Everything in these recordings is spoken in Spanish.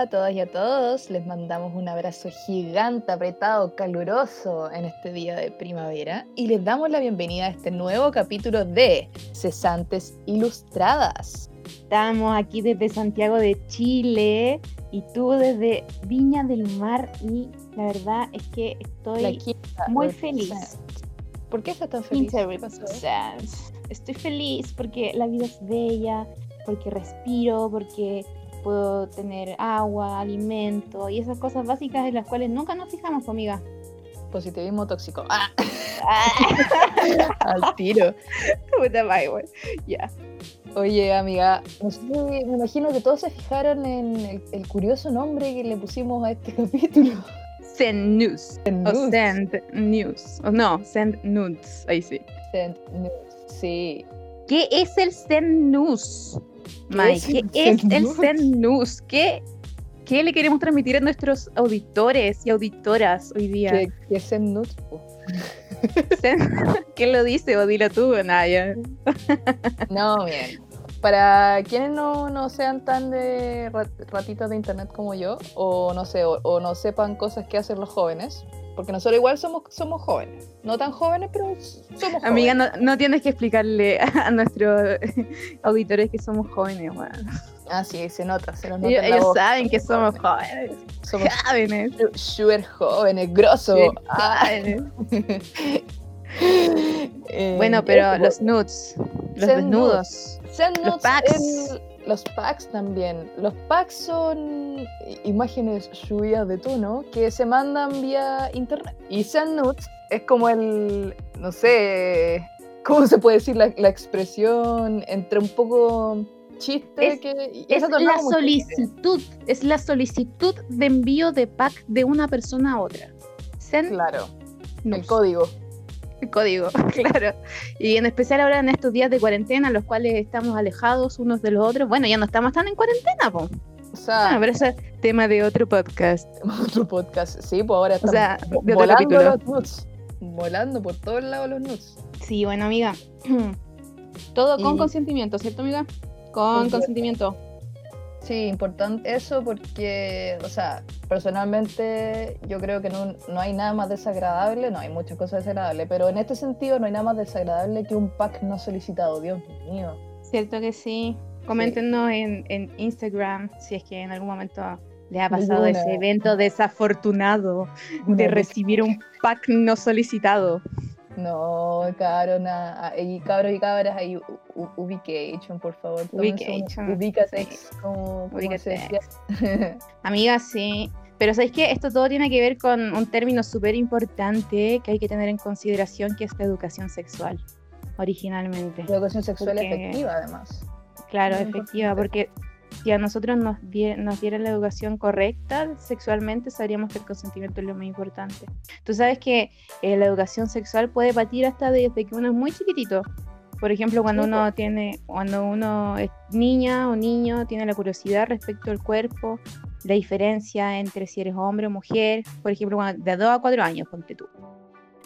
A todas y a todos. Les mandamos un abrazo gigante, apretado, caluroso en este día de primavera y les damos la bienvenida a este nuevo capítulo de Cesantes Ilustradas. Estamos aquí desde Santiago de Chile y tú desde Viña del Mar y la verdad es que estoy muy feliz. ¿Por qué estás tan feliz? Estoy feliz porque la vida es bella, porque respiro, porque puedo tener agua, alimento y esas cosas básicas en las cuales nunca nos fijamos, amiga. Positivismo tóxico. ¡Ah! Al tiro. Ya. Oye, amiga, me imagino que todos se fijaron en el, curioso nombre que le pusimos a este capítulo. Send News. Send o Send News. O no, Send Nudes. Ahí sí. Send News. Sí. ¿Qué es el Send News? Mike, ¿qué es el Zen News? ¿Qué, ¿Qué le queremos transmitir a nuestros auditores y auditoras hoy día? ¿Qué, es Zen News? ¿Qué lo dice o dilo tú, Naya? no, bien. Para quienes no, no sean tan de ratitas de internet como yo, o no sé, o no sepan cosas que hacen los jóvenes, porque nosotros igual somos, somos jóvenes. No tan jóvenes, pero somos Amiga, no, no, tienes que explicarle a nuestros auditores que somos jóvenes, bueno. Ah, sí, se nota, se nota. Ellos, saben que somos jóvenes. Somos jóvenes. Súper jóvenes, grosso. jóvenes. Eh, bueno, pero los nudes, los desnudos. los packs los packs también. Los packs son imágenes subidas de tono que se mandan vía internet. Y Send es como el, no sé, ¿cómo se puede decir la, expresión entre un poco chiste es, que... Es la solicitud, es la solicitud de envío de pack de una persona a otra. Send claro, el código código, claro. Y en especial ahora en estos días de cuarentena, los cuales estamos alejados unos de los otros. Bueno, ya no estamos tan en cuarentena, po. O sea, pero ese es tema de otro podcast. Otro podcast, sí, pues ahora estamos volando los nuts. Volando por todos lados los nuts. Sí, bueno, amiga. Todo con consentimiento, ¿cierto, amiga? Con consentimiento. Sí, importante eso porque, o sea, personalmente yo creo que no, hay nada más desagradable, no hay muchas cosas desagradables, pero en este sentido no hay nada más desagradable que un pack no solicitado, Dios mío. Cierto que sí. Coméntenos en, en, Instagram si es que en algún momento le ha pasado ese evento desafortunado de recibir un pack no solicitado. No, nada. Y cabros y cabras, ahí ubication, por favor. Ubication. Ubícate. Como, Ubícate. Amiga, sí. Pero ¿sabéis que Esto todo tiene que ver con un término súper importante que hay que tener en consideración, que es la educación sexual, originalmente. La educación sexual efectiva, además. Claro, efectiva, porque si a nosotros nos, nos dieran la educación correcta sexualmente, sabríamos que el consentimiento es lo más importante. Tú sabes que eh, la educación sexual puede partir hasta desde que uno es muy chiquitito. Por ejemplo, cuando uno tiene, cuando uno es niña o niño, tiene la curiosidad respecto al cuerpo, la diferencia entre si eres hombre o mujer, por ejemplo, de 2 a 4 años, ponte tú.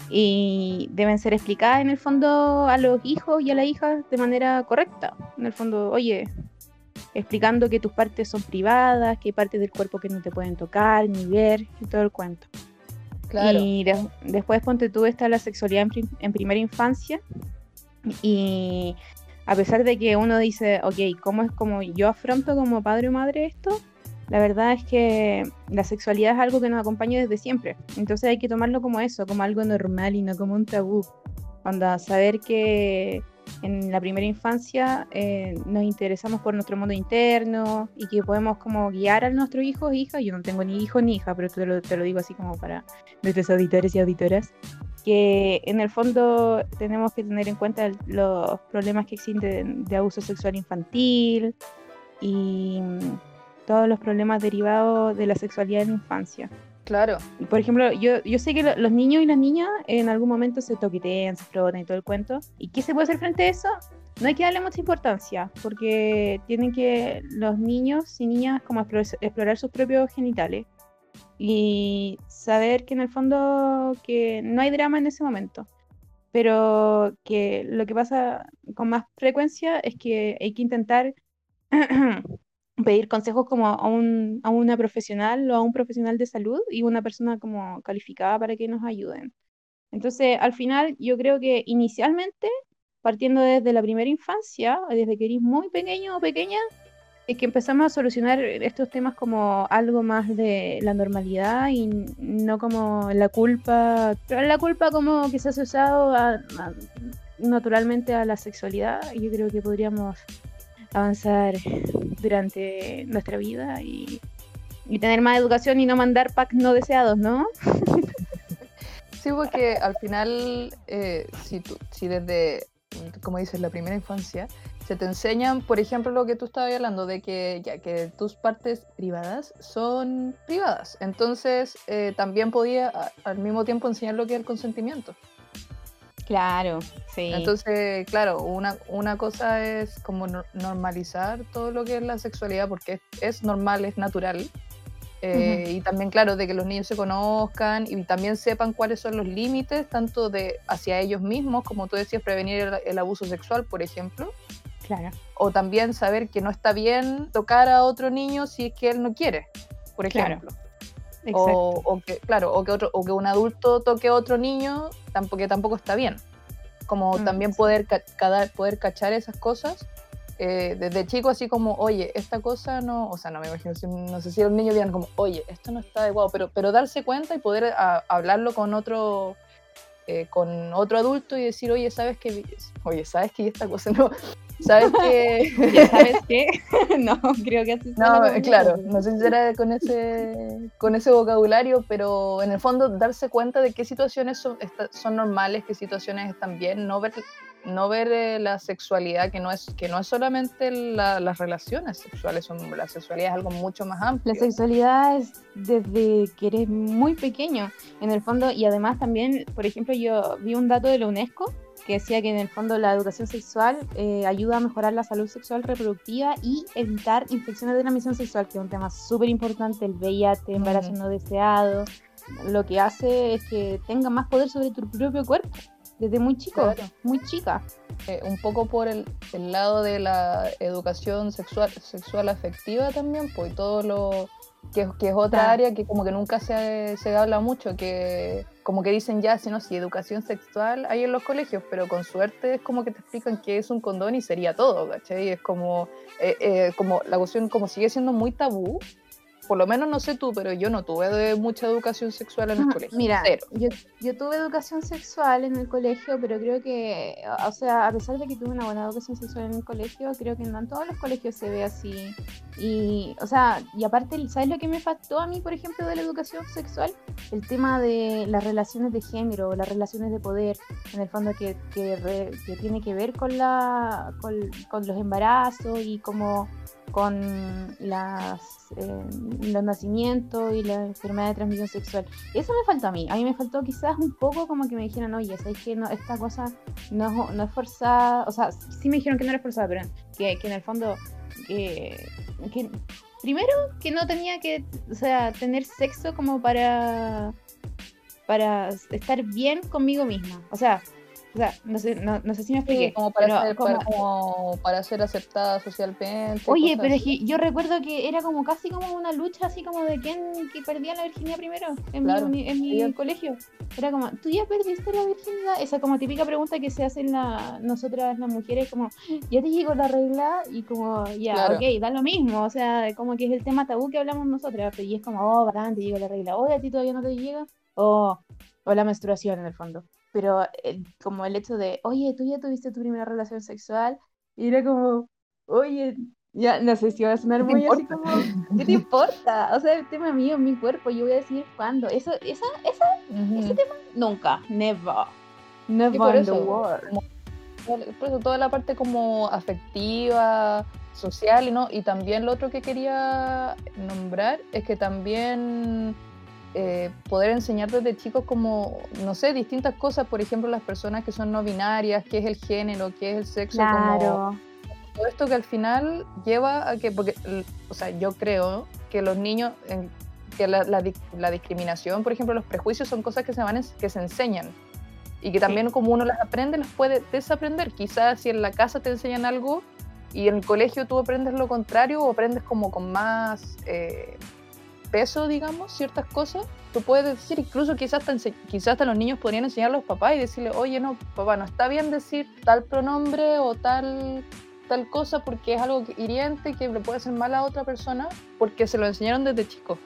Y deben ser explicadas en el fondo a los hijos y a las hijas de manera correcta. En el fondo, oye, explicando que tus partes son privadas, que hay partes del cuerpo que no te pueden tocar ni ver y todo el cuento. Claro. Y después ponte tú está la sexualidad en, primera infancia y a pesar de que uno dice, ok, ¿cómo es como yo afronto como padre o madre esto? La verdad es que la sexualidad es algo que nos acompaña desde siempre. Entonces hay que tomarlo como eso, como algo normal y no como un tabú. Cuando saber que en la primera infancia eh, nos interesamos por nuestro mundo interno y que podemos como guiar a nuestros hijos e hijas. Yo no tengo ni hijo ni hija, pero te lo, te lo digo así como para nuestros auditores y auditoras, que en el fondo tenemos que tener en cuenta los problemas que existen de abuso sexual infantil y todos los problemas derivados de la sexualidad en la infancia. Claro. Por ejemplo, yo, yo sé que los niños y las niñas en algún momento se toquetean, se frotan y todo el cuento. ¿Y qué se puede hacer frente a eso? No hay que darle mucha importancia, porque tienen que los niños y niñas como explorar, sus propios genitales y saber que en el fondo que no hay drama en ese momento, pero que lo que pasa con más frecuencia es que hay que intentar pedir consejos como a, un, a una profesional o a un profesional de salud y una persona como calificada para que nos ayuden. Entonces, al final, yo creo que inicialmente, partiendo desde la primera infancia, desde que eres muy pequeño o pequeña, es que empezamos a solucionar estos temas como algo más de la normalidad y no como la culpa, la culpa como que se ha asociado naturalmente a la sexualidad. Yo creo que podríamos avanzar durante nuestra vida y, tener más educación y no mandar packs no deseados, ¿no? Sí, porque al final, eh, si, tú, si desde, como dices, la primera infancia, se te enseñan, por ejemplo, lo que tú estabas hablando, de que ya que tus partes privadas son privadas. Entonces, eh, también podía al mismo tiempo enseñar lo que es el consentimiento. Claro, sí. Entonces, claro, una, una cosa es como normalizar todo lo que es la sexualidad, porque es, normal, es natural. Eh, y también, claro, de que los niños se conozcan y también sepan cuáles son los límites, tanto de hacia ellos mismos, como tú decías, prevenir el abuso sexual, por ejemplo, Claro. O también saber que no está bien tocar a otro niño si es que él no quiere, por ejemplo. O, que, claro, o que, otro, o que un adulto toque a otro niño, tampoco, que tampoco está bien. Como mm, también poder, poder cachar esas cosas eh, desde chico, así como, oye, esta cosa no, o sea, no me imagino, no sé si los niños digan como, oye, esto no está adecuado, pero, pero darse cuenta y poder hablarlo con otro, eh, con otro adulto y decir, oye, ¿sabes que Oye, ¿sabes que esta cosa no? ¿Sabes que ¿Sabes qué? no, creo que así No, claro, no sé si era con ese, con ese vocabulario, pero en el fondo darse cuenta de qué situaciones son, son normales, qué situaciones están bien, no ver no ver eh, la sexualidad, que no es, que no es solamente las relaciones sexuales, son, la sexualidad es algo mucho más amplio. La sexualidad es desde que eres muy pequeño, en el fondo, y además también, por ejemplo, yo vi un dato de la UNESCO que decía que en el fondo la educación sexual eh, ayuda a mejorar la salud sexual reproductiva y evitar infecciones de transmisión sexual, que es un tema súper importante, el VIH, embarazo no deseado, lo que hace es que tenga más poder sobre tu propio cuerpo desde muy chico, muy chica. Eh, un poco por el, el, lado de la educación sexual, sexual afectiva también, pues todo lo que, que es otra área que como que nunca se, se, habla mucho, que como que dicen ya, si no, si educación sexual hay en los colegios, pero con suerte es como que te explican qué es un condón y sería todo, ¿cachai? Es como, eh, eh, como la cuestión como sigue siendo muy tabú, por lo menos no sé tú, pero yo no tuve mucha educación sexual en el colegio. Mira, yo, yo, tuve educación sexual en el colegio, pero creo que, o sea, a pesar de que tuve una buena educación sexual en el colegio, creo que no en todos los colegios se ve así. Y, o sea, y aparte, ¿sabes lo que me faltó a mí, por ejemplo, de la educación sexual? El tema de las relaciones de género, las relaciones de poder, en el fondo que, que, que tiene que ver con, la, con, con los embarazos y como con las, eh, los nacimientos y la enfermedad de transmisión sexual. Eso me faltó a mí. A mí me faltó quizás un poco como que me dijeran, oye, ¿sabes que no, esta cosa no, no, es forzada? O sea, sí me dijeron que no era forzada, pero que, en el fondo, que, primero que no tenía que, o sea, tener sexo como para para estar bien conmigo misma. O sea, o sea, no sé, no, no sé si me expliqué. como, para ser, como... Para, ser aceptada socialmente. Oye, pero es que yo recuerdo que era como casi como una lucha así como de quién que perdía la virginidad primero en mi, en mi colegio. Era como, ¿tú ya perdiste la virginidad? Esa como típica pregunta que se hacen la, nosotras las mujeres, como, ¿ya te llegó la regla? Y como, ya, ok, da lo mismo. O sea, como que es el tema tabú que hablamos nosotras. Y es como, oh, bastante, te llegó la regla. Oye, a ti todavía no te llega. O, o la menstruación en el fondo pero eh, como el hecho de, oye, tú ya tuviste tu primera relación sexual, y era como, oye, ya no sé si va a sonar muy así como, ¿qué te importa? O sea, el tema mío, mi cuerpo, yo voy a decir cuándo. Eso, esa, esa, ese tema, nunca, never, never in the world. Por eso toda la parte como afectiva, social, ¿no? Y también lo otro que quería nombrar es que también eh, poder enseñar desde chicos como, no sé, distintas cosas, por ejemplo, las personas que son no binarias, qué es el género, qué es el sexo, claro. todo esto que al final lleva a que, porque, o sea, yo creo que los niños, que la, la, discriminación, por ejemplo, los prejuicios son cosas que se, van, que se enseñan y que también como uno las aprende, las puede desaprender. Quizás si en la casa te enseñan algo, y en el colegio tú aprendes lo contrario o aprendes como con más eh, peso, digamos, ciertas cosas, tú puedes decir, incluso quizás hasta, quizás hasta los niños podrían enseñar a los papás y decirle, oye, no, papá, no está bien decir tal pronombre o tal tal cosa porque es algo hiriente que le puede hacer mal a otra persona porque se lo enseñaron desde chico.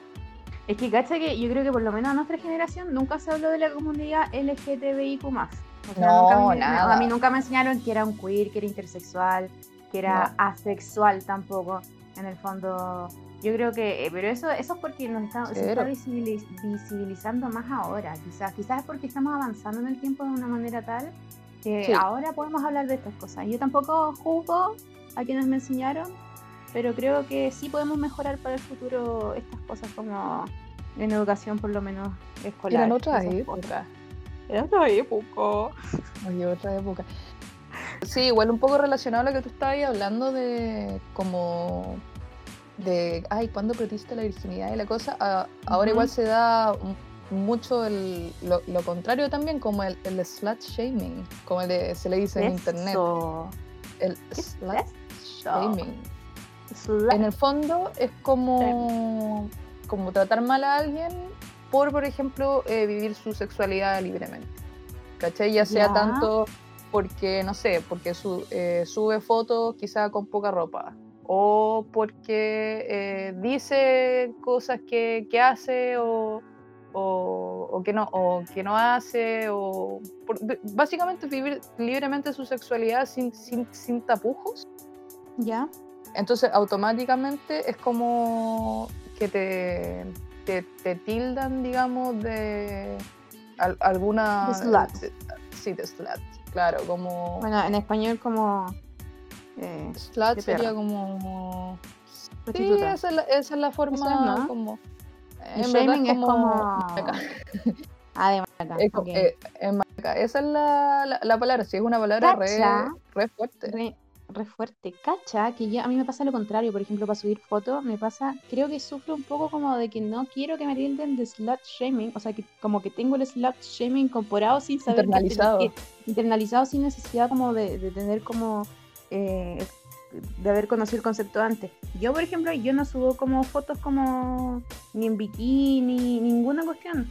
Es que cacha que yo creo que por lo menos a nuestra generación nunca se habló de la comunidad LGTBIQ+. O no, nada. a mí nunca me enseñaron que era un queer, que era intersexual, que era asexual tampoco. En el fondo, yo creo que, eh, pero eso, eso es porque nos está, se está visibilizando más ahora, quizás, quizás es porque estamos avanzando en el tiempo de una manera tal que ahora podemos hablar de estas cosas. Yo tampoco juzgo a quienes me enseñaron, pero creo que sí podemos mejorar para el futuro estas cosas como en educación por lo menos escolar. En otra época. En otra época. Oye, otra época. Sí, igual un poco relacionado a lo que tú estabas hablando de como de, ay, ¿cuándo perdiste la virginidad y la cosa? ahora igual se da mucho el, lo, contrario también, como el, el slut shaming, como se le dice en internet. El slut shaming. En el fondo es como, como tratar mal a alguien por, por ejemplo, eh, vivir su sexualidad libremente. ¿Cachai? Ya sea tanto porque, no sé, porque su, eh, sube fotos quizá con poca ropa, o porque eh, dice cosas que, que hace o, o, que no, o que no hace, o básicamente vivir libremente su sexualidad sin, sin, sin tapujos. Ya. Entonces automáticamente es como que te, te, tildan, digamos, de alguna... De slut. sí, de slut, claro, como... Bueno, en español como... Eh, slut sería como... Sí, esa es la, esa es la forma como... En shaming es como... Ah, Es, eh, Esa es la, la, palabra, sí, es una palabra re, re, fuerte re fuerte. Cacha, que ya a mí me pasa lo contrario, por ejemplo, para subir fotos, me pasa, creo que sufro un poco como de que no quiero que me tilden de slut shaming, o sea, que como que tengo el slut shaming incorporado sin saber. Internalizado. internalizado sin necesidad como de, de tener como. Eh, de haber conocido el concepto antes. Yo, por ejemplo, yo no subo como fotos como ni en bikini, ninguna cuestión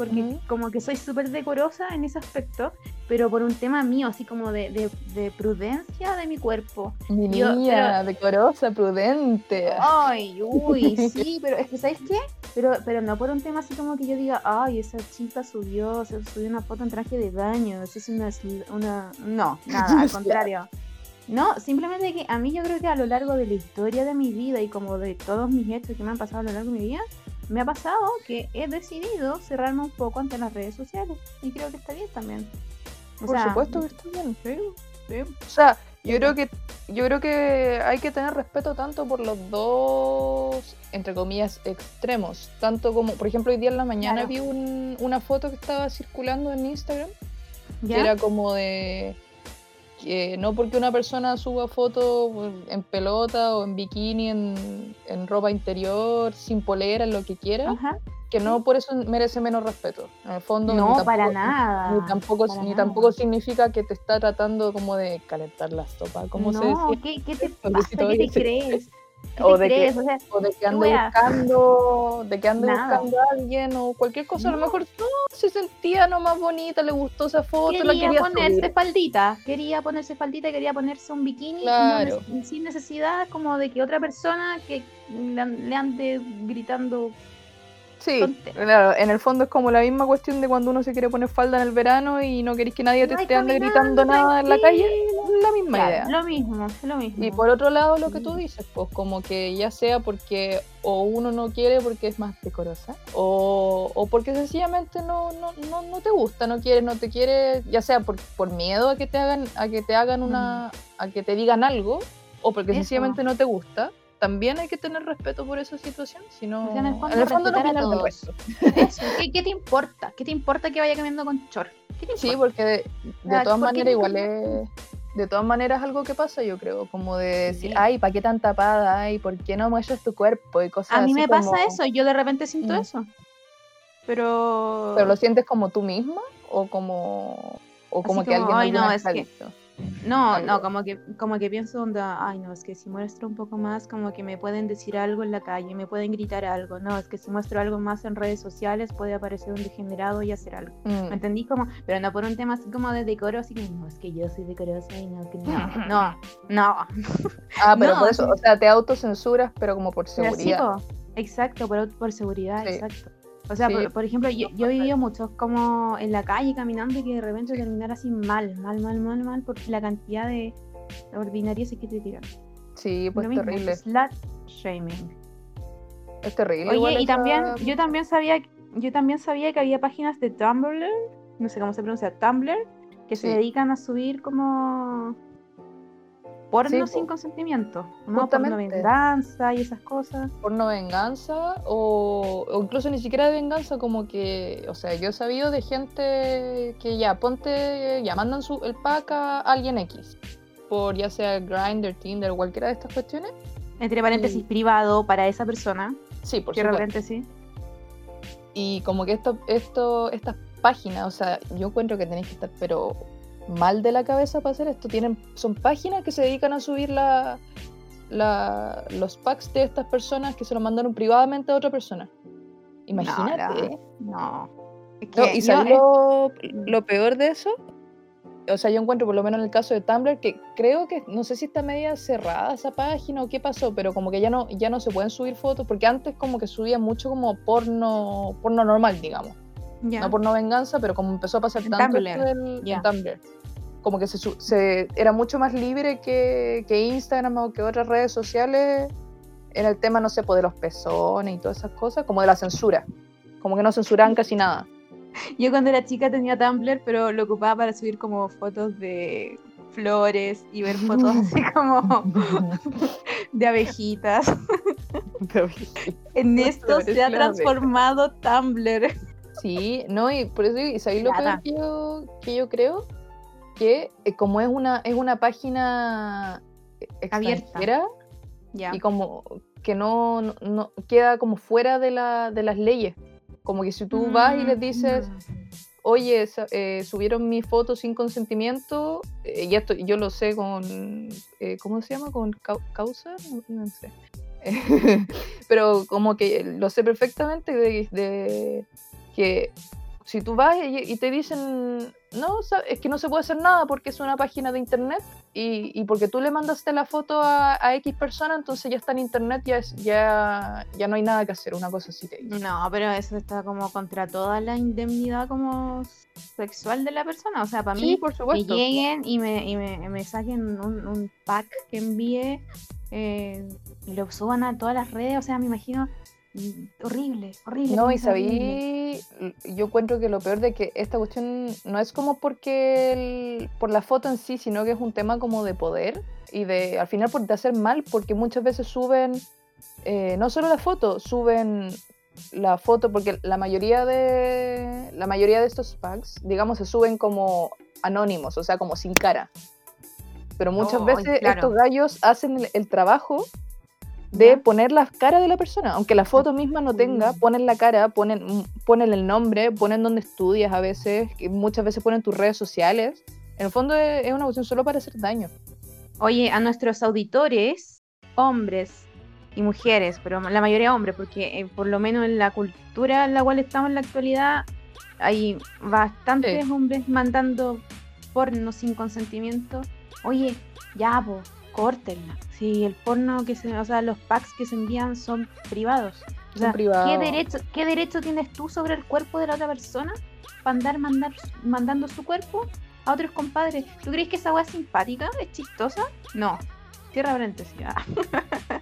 porque como que soy súper decorosa en ese aspecto, pero por un tema mío, así como de, de, prudencia de mi cuerpo. Niña, decorosa, prudente. Ay, uy, sí, pero es que, ¿sabes qué? Pero, pero no por un tema así como que yo diga, ay, esa chica subió, se subió una foto en traje de baño, eso es una... una... No, nada, al contrario. No, simplemente que a mí yo creo que a lo largo de la historia de mi vida y como de todos mis hechos que me han pasado a lo largo de mi vida, me ha pasado que he decidido cerrarme un poco ante las redes sociales y creo que está bien también. Por supuesto que está bien, sí, O sea, yo creo que yo creo que hay que tener respeto tanto por los dos, entre comillas, extremos. Tanto como, por ejemplo, hoy día en la mañana vi una foto que estaba circulando en Instagram, que era como de que no porque una persona suba fotos en pelota o en bikini, en, ropa interior, sin polera, en lo que quiera, que no por eso merece menos respeto. En el fondo, no, tampoco, para nada. Ni tampoco, ni tampoco significa que te está tratando como de calentar la sopa. ¿Cómo no, se? ¿qué, ¿qué, te pasa? ¿Qué te crees? O de, que, o, de que, ande buscando, de que ande buscando a alguien o cualquier cosa, a lo mejor no, se sentía nomás bonita, le gustó esa foto, quería, la quería ponerse faldita, quería ponerse faldita, quería ponerse un bikini sin necesidad como de que otra persona que le ande gritando Sí, claro, en el fondo es como la misma cuestión de cuando uno se quiere poner falda en el verano y no queréis que nadie te esté ande gritando nada en la calle, la misma idea. Lo mismo, lo mismo. Y por otro lado lo que tú dices, pues como que ya sea porque o uno no quiere porque es más decorosa, o, o porque sencillamente no, no, no, no, te gusta, no quieres, no te quiere, ya sea por, por miedo a que te hagan, a que te hagan una, a que te digan algo, o porque sencillamente no te gusta también hay que tener respeto por esa situación, si no, en el fondo, no a todos. ¿Qué, te importa? ¿Qué te importa que vaya cambiando con chor? Sí, porque de, todas maneras igual es de todas maneras algo que pasa, yo creo, como de decir, ay, ¿para qué tan tapada? Ay, ¿por qué no muestras tu cuerpo? Y cosas A mí me pasa eso, yo de repente siento mm. eso. Pero... ¿Pero lo sientes como tú misma? ¿O como, o como que alguien ay, no, es que, No, no, como que, como que pienso onda, ay no, es que si muestro un poco más, como que me pueden decir algo en la calle, me pueden gritar algo, no, es que si muestro algo más en redes sociales puede aparecer un degenerado y hacer algo. ¿Me Mm, entendí? Como, pero no por un tema así como de decoro, así que no, es que yo soy decorosa y no, que no, no, no. Ah, pero No, por eso, o sea, te autocensuras, pero como por Pero sí, seguridad. po, exacto, por, por seguridad, Sí. exacto. O sea, Sí. por, por ejemplo, yo, yo he vivido muchos como en la calle caminando y que de repente terminar así mal, mal, mal, mal, mal, por la cantidad de ordinarias que te tiran. Sí, pues Lo terrible. slut shaming. Es terrible. Oye, y esa- también, yo también sabía, yo también sabía que había páginas de Tumblr, no sé cómo se pronuncia, Tumblr, que se dedican a subir como porno Sí, sin po. consentimiento, ¿no? Porno Justamente. venganza y esas cosas. porno venganza o, o incluso ni siquiera de venganza, como que, o sea, yo he sabido de gente que ya, ponte, ya mandan su, el pack a alguien X, por ya sea Grindr, Tinder, cualquiera de estas cuestiones. Entre paréntesis, Y- privado para esa persona. Sí, por supuesto. paréntesis. Y como que esto, esto, estas páginas, o sea, yo encuentro que tenéis que estar, pero mal de la cabeza para hacer esto. Tienen, son páginas que se dedican a subir la, la- los packs de estas personas que se los mandaron privadamente a otra persona. Imagínate. No, no. No, y ¿sabes es- lo, lo peor de eso? O sea, yo encuentro, por lo menos en el caso de Tumblr, que creo que, no sé si está media cerrada esa página o qué pasó, pero como que ya no, ya no se pueden subir fotos, porque antes como que subían mucho como porno, porno normal, digamos. No porno venganza, pero como empezó a pasar En tanto Tumblr, del- en. Tumblr, como que se, se- era mucho más libre que, que Instagram o que otras redes sociales en el tema, no sé, pues, de los pezones y todas esas cosas, como de la censura. Como que no censuraban casi nada. Yo cuando era chica tenía Tumblr, pero lo ocupaba para subir como fotos de flores y ver fotos así como de abejitas. En esto se ha transformado Tumblr. Sí, no, y por eso, y ¿sabéis lo que yo, que yo creo? Que eh, como es una, es una página Abierta. y como que no, no- no- queda como fuera de, la, de las leyes. Como que si tú vas y les dices, Mm. oye, sa- eh, subieron mi foto sin consentimiento, eh, y esto yo lo sé con, eh, ¿cómo se llama? ¿Con cau- causa? No, no sé. Pero como que lo sé perfectamente de, de que si tú vas y, y te dicen, no, es que no se puede hacer nada porque es una página de internet y, y porque tú le mandaste la foto a, a X persona, entonces ya está en internet, ya, es, ya, ya no hay nada que hacer, una cosa así te dice. No, pero eso está como contra toda la indemnidad como sexual de la persona. O sea, para Sí, mí, por que lleguen y me, y me, me saquen un, un pack que envíe eh, y lo suban a todas las redes. O sea, me imagino horrible, horrible. No, y sabí, yo encuentro que lo peor de que esta cuestión no es como porque el- por la foto en sí, sino que es un tema como de poder y de al final por de hacer mal, porque muchas veces suben eh, no solo la foto, suben la foto, porque la mayoría de la mayoría de estos packs, digamos, se suben como anónimos, o sea, como sin cara. Pero muchas Oh, veces claro. estos gallos hacen el, el trabajo de poner la cara de la persona, aunque la foto misma no tenga, Mm. ponen la cara, ponen, ponen el nombre, ponen donde estudias a veces, muchas veces ponen tus redes sociales. En el fondo es, una cuestión solo para hacer daño. Oye, a nuestros auditores, hombres y mujeres, pero la mayoría hombres, porque eh, por lo menos en la cultura en la cual estamos en la actualidad, hay bastantes hombres mandando porno sin consentimiento. Oye, ya, po, córtenla. Si el porno que se, o sea, los packs que se envían son privados. O Son sea, ¿qué derecho, ¿qué derecho tienes tú sobre el cuerpo de la otra persona para andar mandar, mandando su cuerpo a otros compadres? ¿Tú crees que esa weá es simpática? ¿Es chistosa? No. Cierra paréntesis. Ah.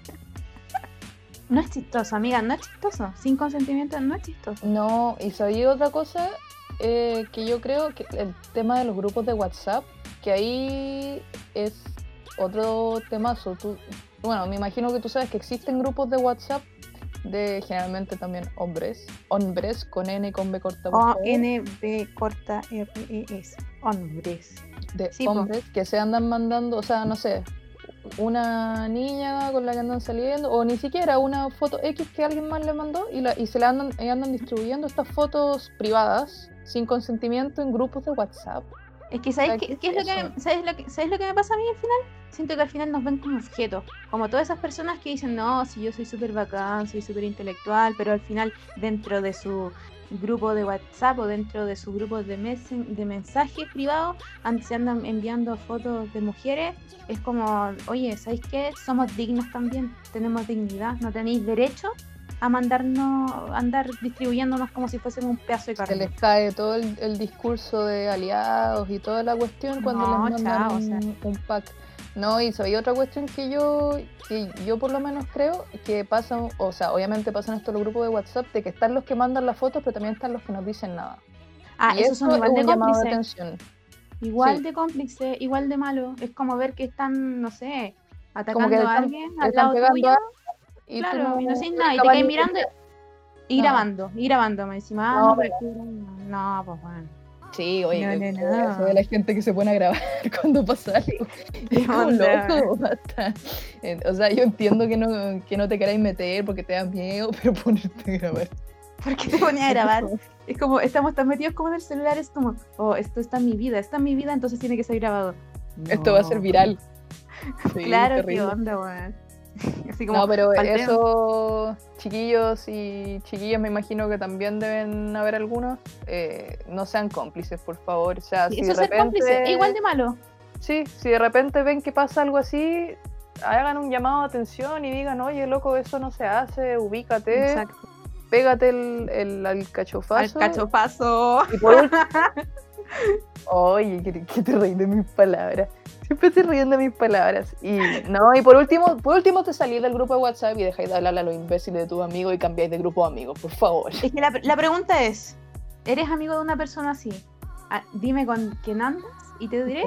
No es chistoso, amiga, no es chistoso. Sin consentimiento no es chistoso. No, y sabía otra cosa eh, que yo creo que el tema de los grupos de WhatsApp, que ahí es otro temazo. Tú, bueno, me imagino que tú sabes que existen grupos de WhatsApp de generalmente también hombres, hombres con N y con B corta. O N B corta R E S. Hombres. de sí, po. hombres que se andan mandando, o sea, no sé, una niña con la que andan saliendo, o ni siquiera una foto X que alguien más le mandó y, la- y se la andan, y andan distribuyendo estas fotos privadas sin consentimiento en grupos de WhatsApp. Es que ¿sabes qué, qué es lo que, ¿sabes lo que ¿sabes lo que me pasa a mí al final? Siento que al final nos ven como objetos, como todas esas personas que dicen, no, si yo soy súper bacán, soy súper intelectual, pero al final dentro de su grupo de WhatsApp o dentro de su grupo de, de mensajes privados se andan enviando fotos de mujeres, es como, oye, ¿sabéis qué? Somos dignos también, tenemos dignidad, no tenéis derecho a mandarnos, andar distribuyéndonos como si fuésemos un pedazo de carne. Se les cae todo el, discurso de aliados y toda la cuestión cuando les mandan un, pack. No, y hay otra cuestión que yo, que yo por lo menos creo que pasa, o sea, obviamente pasan esto en los grupos de WhatsApp, de que están los que mandan las fotos, pero también están los que no dicen nada. Ah, y esos son igual de cómplices. Igual de cómplices, igual de malo. Es como ver que están, no sé, atacando a alguien al lado tuyo. Y claro, y no sé nada, y te caes mirando y, grabando, y grabando, me decís, ah, no, pues, no, pues bueno. Sí, oye, no, no, no. la gente que se pone a grabar cuando pasa algo. Es loco, basta. O sea, yo entiendo que no, que no te queráis meter porque te da miedo, pero ponerte a grabar. ¿Por qué te pones a grabar? es como, estamos tan metidos como en el celular, es como, oh, esto está en mi vida, está en mi vida, entonces tiene que ser grabado. Esto va a ser viral. claro, qué onda, weón. no, pero eso, chiquillos y chiquillas, me imagino que también deben haber algunos. Eh, no sean cómplices, por favor. O sea, si eso de repente, es igual de malo. Sí, si de repente ven que pasa algo así, hagan un llamado de atención y digan, oye, loco, eso no se hace, ubícate. Exacto. Pégate el, el alcachofazo. Alcachofazo. Y Oye, que, te reí de mis palabras. Siempre estoy riendo de mis palabras. Y no, y por último, por último te salís del grupo de WhatsApp y dejáis de hablar a los imbéciles de tus amigos y cambiáis de grupo de amigos, por favor. Es que la, la pregunta es, ¿eres amigo de una persona así? Ah, dime con quién andas y te diré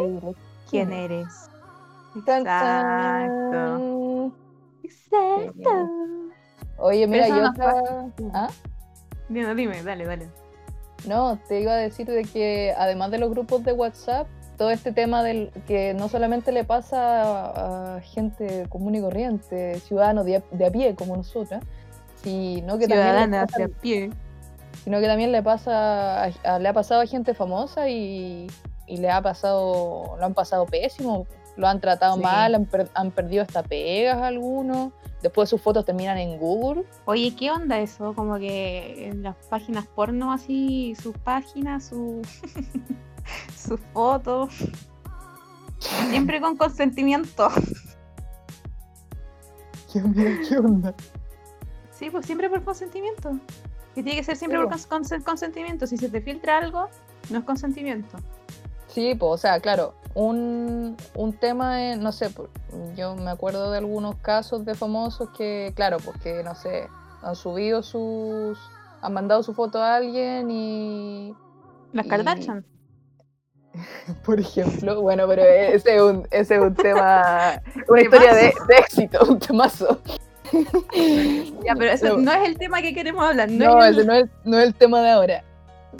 quién eres. Exacto. Exacto. Oye, mira, yo ¿Ah? Dime, dime, dale, dale. No, te iba a decir de que además de los grupos de WhatsApp, todo este tema del que no solamente le pasa a, gente común y corriente, ciudadanos de a, pie como nosotras, sino que también pie. Sino que también le pasa le ha pasado a gente famosa y, le ha pasado, lo han pasado pésimo, lo han tratado mal, han, han, perdido hasta pegas algunos. Después sus fotos terminan en Google. Oye, ¿qué onda eso? Como que en las páginas porno así, sus páginas, su sus fotos. Siempre con consentimiento. ¿Qué onda? ¿Qué onda? Sí, pues siempre por consentimiento. Que tiene que ser siempre por consentimiento. Si se te filtra algo, no es consentimiento. Sí, pues, o sea, claro, un, un tema, no sé, yo me acuerdo de algunos casos de famosos que, claro, pues que, no sé, han subido sus, han mandado su foto a alguien y... Las Kardashian. Por ejemplo, bueno, pero ese es un, ese es un tema, una historia de, de, éxito, un temazo. Ya, pero ese no, es el tema que queremos hablar. No, no ese no es, no es el tema de ahora,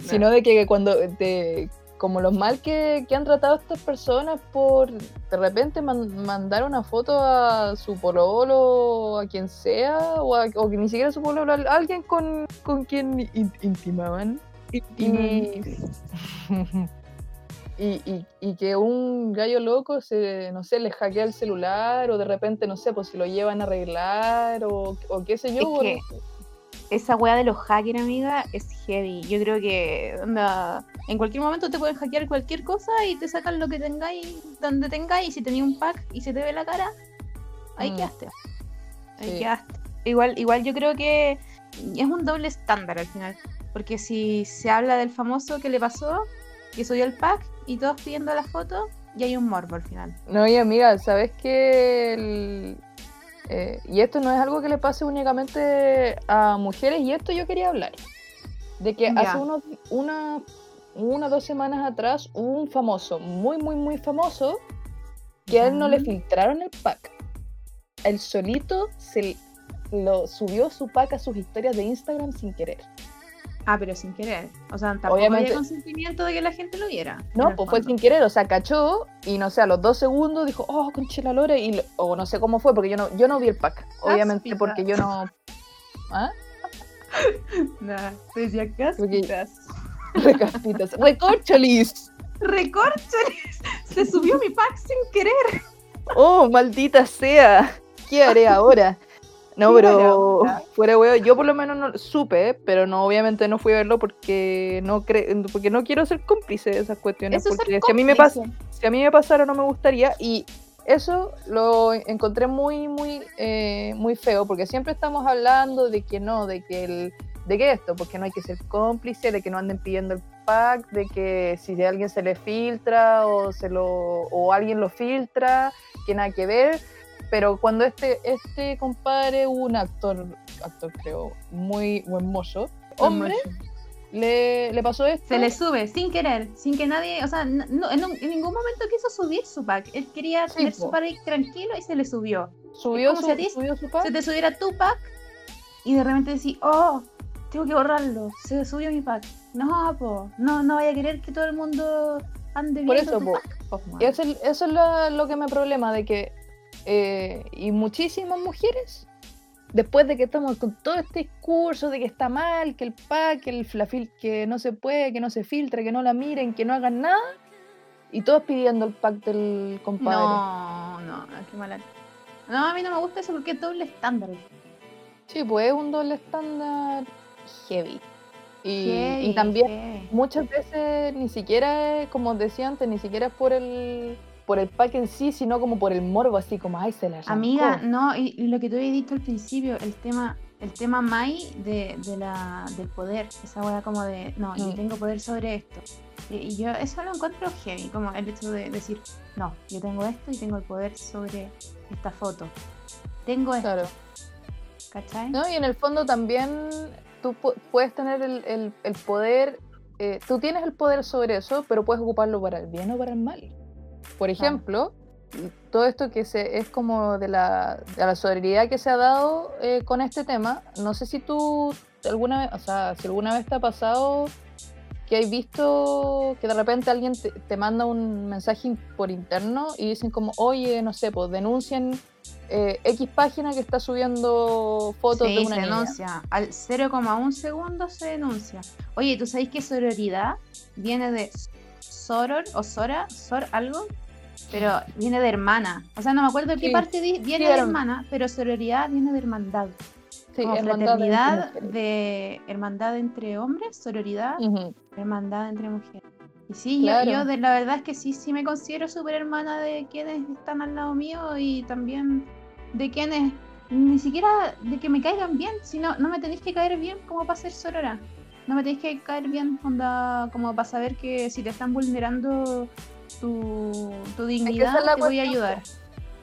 sino de que cuando te, como los mal que, que, han tratado estas personas por de repente mandar una foto a su pololo, a quien sea, o, o que ni siquiera su pololo, a alguien con, con quien intimaban. Y, y, que un gallo loco se, no sé, le hackea el celular o de repente, no sé, pues si lo llevan a arreglar o, o qué sé yo esa weá de los hackers, amiga, es heavy. Yo creo que en cualquier momento te pueden hackear cualquier cosa y te sacan lo que tengáis, donde tengáis, y si tenéis un pack y se te ve la cara, ahí mm. quedaste. Ahí quedaste. Igual, igual yo creo que es un doble estándar al final. Porque si se habla del famoso que le pasó, que subió el pack y todos pidiendo la foto, y hay un morbo al final. No, y amiga, ¿sabes qué? El eh, y esto no es algo que le pase únicamente a mujeres, y esto yo quería hablar. De que hace unos, una, una dos semanas atrás hubo un famoso, muy, muy, muy famoso, que a él no le filtraron el pack. Él solito se lo subió su pack a sus historias de Instagram sin querer. Ah, pero sin querer. O sea, tampoco Obviamente, había consentimiento de que la gente lo viera. No, pues fue sin querer. O sea, cachó y no sé, a los dos segundos dijo, oh, conche la lore. Y, o no sé cómo fue, porque yo no, yo no vi el pack. Obviamente, porque yo no. ¿Ah? Nada, decía caspitas. Recaspitas. Recorcholis. Recorcholis. Se subió mi pack sin querer. Oh, maldita sea. ¿Qué haré ahora? No, pero fuera huevo, yo por lo menos no supe, pero no, obviamente no fui a verlo porque no cre porque no quiero ser cómplice de esas cuestiones. porque si a mí me pasa, si a mí me pasara no me gustaría. Y eso lo encontré muy, muy, eh, muy feo, porque siempre estamos hablando de que no, de que el, de que esto, porque no hay que ser cómplice, de que no anden pidiendo el pack, de que si a alguien se le filtra o se lo, o alguien lo filtra, que nada que ver. Pero cuando este, este compadre, un actor, actor creo, muy buen mozo, hombre, le, le, pasó esto. Se le sube, sin querer, sin que nadie, o sea, no, en, ningún momento quiso subir su pack. Él quería tener su pack tranquilo y se le subió. Subió, su, subió su pack. Se te subiera tu pack y de repente decís, oh, tengo que borrarlo, se subió mi pack. No, po, no, no vaya a querer que todo el mundo ande Por eso, po. Y eso, eso es lo, lo, que me problema, de que, eh, y muchísimas mujeres después de que estamos con todo este discurso de que está mal, que el pack, que el flafil, que no se puede, que no se filtre, que no la miren, que no hagan nada, y todos pidiendo el pack del compadre. No, no, qué mala. No, a mí no me gusta eso porque es doble estándar. Sí, pues es un doble estándar heavy. Y, también muchas veces ni siquiera, como decía antes, ni siquiera es por el por el pack en sí, sino como por el morbo, así como, ay, se la arrancó. Amiga, no, y, lo que tú habías dicho al principio, el tema, el tema Mai de, la, del poder, esa hueá como de, no, yo mm. tengo poder sobre esto. Y, yo eso lo encuentro heavy, como el hecho de decir, no, yo tengo esto y tengo el poder sobre esta foto. Tengo esto. Claro. ¿Cachai? No, y en el fondo también tú puedes tener el, el, poder, eh, tú tienes el poder sobre eso, pero puedes ocuparlo para el bien o para el mal. Por ejemplo, todo esto que se, es como de la, de la solidaridad que se ha dado eh, con este tema, no sé si tú alguna vez, o sea, si alguna vez te ha pasado que hay visto que de repente alguien te, manda un mensaje por interno y dicen como, oye, no sé, pues denuncien eh, X página que está subiendo fotos de una se denuncia. Al 0,1 segundo se denuncia. Oye, ¿tú sabes que sororidad viene de soror o sora, sor algo? pero viene de hermana. O sea, no me acuerdo de qué parte viene de hermana, pero sororidad viene de hermandad. Sí, Como fraternidad de hermandad entre hombres, sororidad, hermandad entre mujeres. Y sí, yo, de, la verdad es que sí, sí me considero súper hermana de quienes están al lado mío y también de quienes ni siquiera de que me caigan bien, sino no me tenéis que caer bien como para ser sorora. No me tenéis que caer bien onda, como para saber que si te están vulnerando tu, dignidad, te voy a ayudar.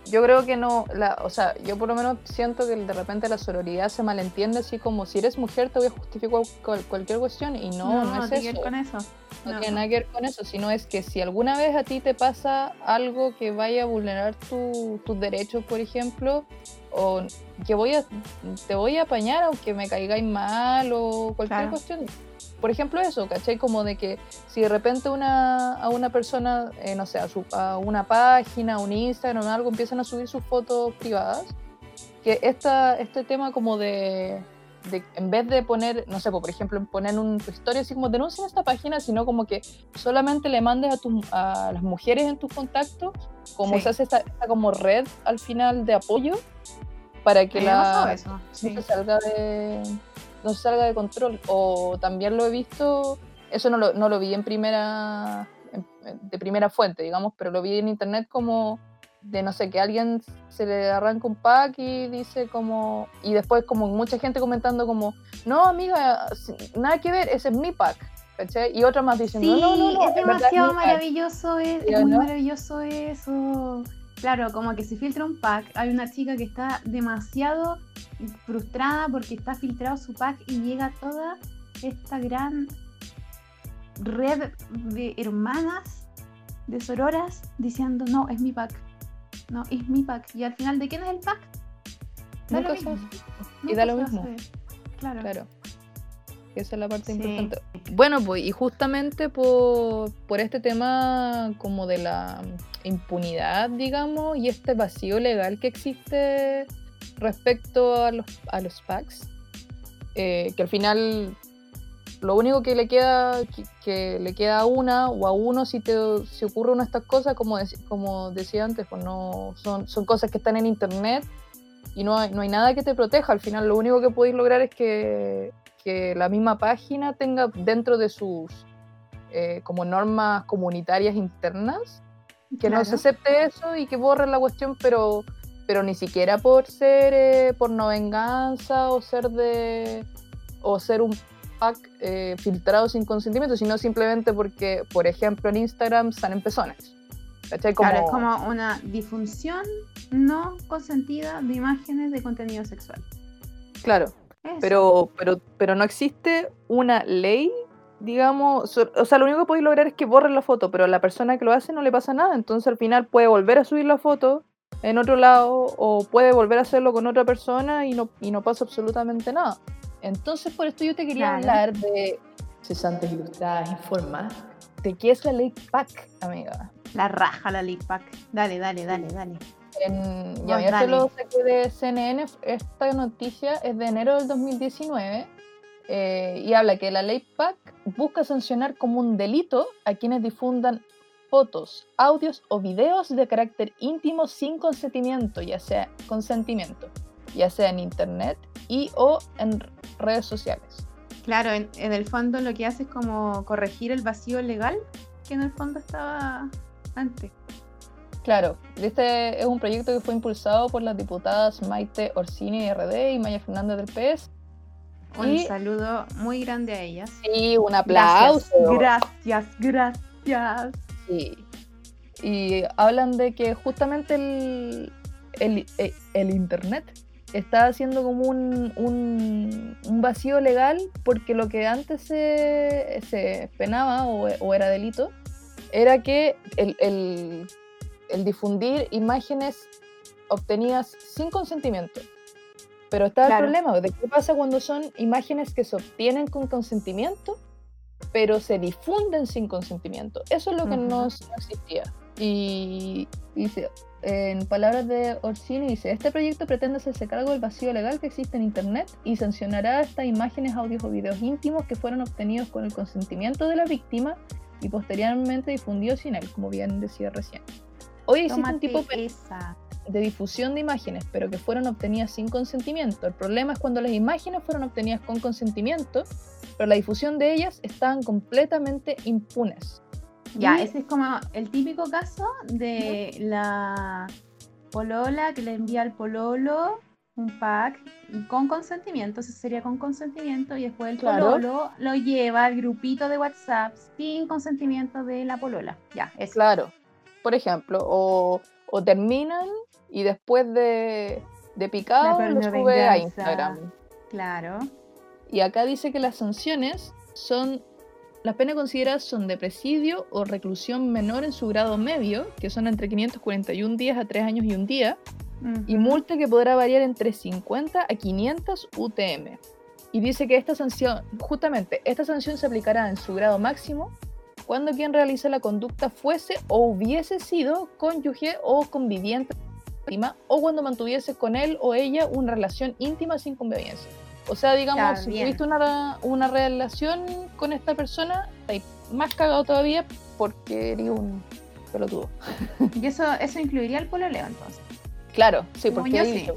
Yo creo que no, la, o sea, yo por lo menos siento que de repente la sororidad se malentiende así como si eres mujer te voy a justificar cualquier cuestión y no, no, es eso. con eso. No, tiene nada que ver con eso, sino es que si alguna vez a ti te pasa algo que vaya a vulnerar tus derechos, por ejemplo, o que voy a, te voy a apañar aunque me caigáis mal o cualquier cuestión, por ejemplo, eso, ¿cachai? Como de que si de repente una, a una persona, eh, no sé, a, su, a, una página, a un Instagram o algo, empiezan a subir sus fotos privadas, que esta, este tema como de, de, en vez de poner, no sé, por ejemplo, poner un historia así como denuncia esta página, sino como que solamente le mandes a, tu, a las mujeres en tus contactos, como se hace esta, como red al final de apoyo, para que la eso. se salga de no salga de control. O también lo he visto, eso no lo, no lo vi en primera, de primera fuente, digamos, pero lo vi en internet como de no sé, que alguien se le arranca un pack y dice como, y después como mucha gente comentando como, no amiga, nada que ver, ese es mi pack. Y otra más diciendo, no, no, no, es demasiado maravilloso, es, es muy maravilloso eso. Claro, como que se filtra un pack, hay una chica que está demasiado frustrada porque está filtrado su pack y llega toda esta gran red de hermanas, de sororas, diciendo, no, es mi pack, no, es mi pack. Y al final, ¿de quién es el pack? Da lo mismo. Y da lo mismo. Claro. claro. Esa es la parte importante. Bueno, pues, y justamente por, por este tema como de la impunidad, digamos, y este vacío legal que existe respecto a los, a los packs, eh, que al final lo único que le queda que, le queda a una o a uno si te si ocurre una de estas cosas, como, dec- como decía antes, pues no son, son cosas que están en internet y no hay, no hay nada que te proteja. Al final lo único que podéis lograr es que, que la misma página tenga dentro de sus eh, como normas comunitarias internas que no se acepte eso y que borren la cuestión, pero, pero ni siquiera por ser eh, por no venganza o ser de o ser un pack eh, filtrado sin consentimiento, sino simplemente porque, por ejemplo, en Instagram salen pezones. ¿Cachai? Como, Claro, es como una difusión no consentida de imágenes de contenido sexual. claro, Eso. pero, pero, pero no existe una ley, digamos, o sea, lo único que podéis lograr es que borren la foto, pero a la persona que lo hace no le pasa nada, entonces al final puede volver a subir la foto en otro lado o puede volver a hacerlo con otra persona y no, y no pasa absolutamente nada. Entonces por esto yo te quería Claro. hablar de cesantes ilustradas, informar de qué es la ley PAC, amiga. La raja la lip pack. Dale, dale, dale, dale. En, ya dale. te lo saqué de CNN, esta noticia es de enero del 2019 eh, y habla que la ley PAC busca sancionar como un delito a quienes difundan fotos, audios o videos de carácter íntimo sin consentimiento, ya sea consentimiento, ya sea en internet y o en redes sociales. Claro, en, en el fondo lo que hace es como corregir el vacío legal que en el fondo estaba antes. Claro, este es un proyecto que fue impulsado por las diputadas Maite Orsini RD y Maya Fernández del PS. Un Y- saludo muy grande a ellas. Sí, un aplauso. Gracias, gracias, gracias. Sí. Y hablan de que justamente el, el, e- el Internet está haciendo como un, un, un vacío legal porque lo que antes se, se penaba o, o era delito era que el, el- el difundir imágenes obtenidas sin consentimiento. Pero está Claro. el problema de qué pasa cuando son imágenes que se obtienen con consentimiento, pero se difunden sin consentimiento. Eso es lo que no, no existía. Y dice, en palabras de Orsini, dice, este proyecto pretende hacerse cargo del vacío legal que existe en Internet y sancionará estas imágenes, audios o videos íntimos que fueron obtenidos con el consentimiento de la víctima y posteriormente difundidos sin él, como bien decía recién. Hoy existe un Tómate tipo de esa. De difusión de imágenes, pero que fueron obtenidas sin consentimiento. El problema es cuando las imágenes fueron obtenidas con consentimiento, pero la difusión de ellas estaban completamente impunes. Ya, ese es como el típico caso de la polola que le envía al pololo un pack con consentimiento, eso sería con consentimiento, y después el Claro. pololo lo lleva al grupito de WhatsApp sin consentimiento de la polola. Ya, eso. Claro, por ejemplo, o, o terminan y después de, de picado lo sube a. Instagram. Claro. Y acá dice que las sanciones son, las penas consideradas son de presidio o reclusión menor en su grado medio, que son entre 541 días a 3 años y un día, y multa que podrá variar entre 50 a 500 UTM. Y dice que esta sanción, justamente, esta sanción se aplicará en su grado máximo cuando quien realice la conducta fuese o hubiese sido cónyuge o conviviente o cuando mantuviese con él o ella una relación íntima sin convivencia. O sea, digamos, si tuviste una, una relación con esta persona, estáis más cagado todavía porque eres un pelotudo. Y eso, eso incluiría el pololeo entonces. Claro, sí, Según porque sí.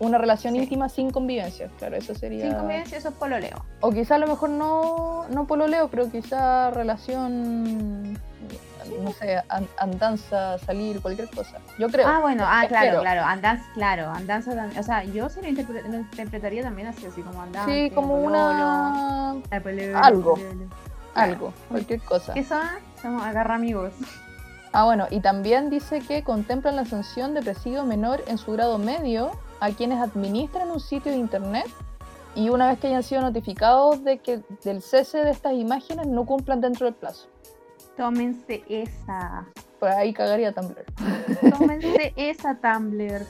una relación Sí. íntima sin convivencia, claro, eso sería... Sin convivencia, eso es pololeo. O quizá a lo mejor no, no pololeo, pero quizá relación, no sé, an- andanza, salir, cualquier cosa. Yo creo. Ah, bueno, ah, claro, claro, andanza, claro, andanza también, o sea, yo sí lo, interpre- lo interpretaría también así, así como andanza. sí, como una... Algo. Algo. Algo, cualquier cosa. ¿Qué son? Somos agarra amigos. Ah, bueno, y también dice que contemplan la sanción de presidio menor en su grado medio a quienes administran un sitio de internet y una vez que hayan sido notificados de que del cese de estas imágenes no cumplan dentro del plazo. Tómense esa. Pues ahí cagaría Tumblr. Tómense esa Tumblr.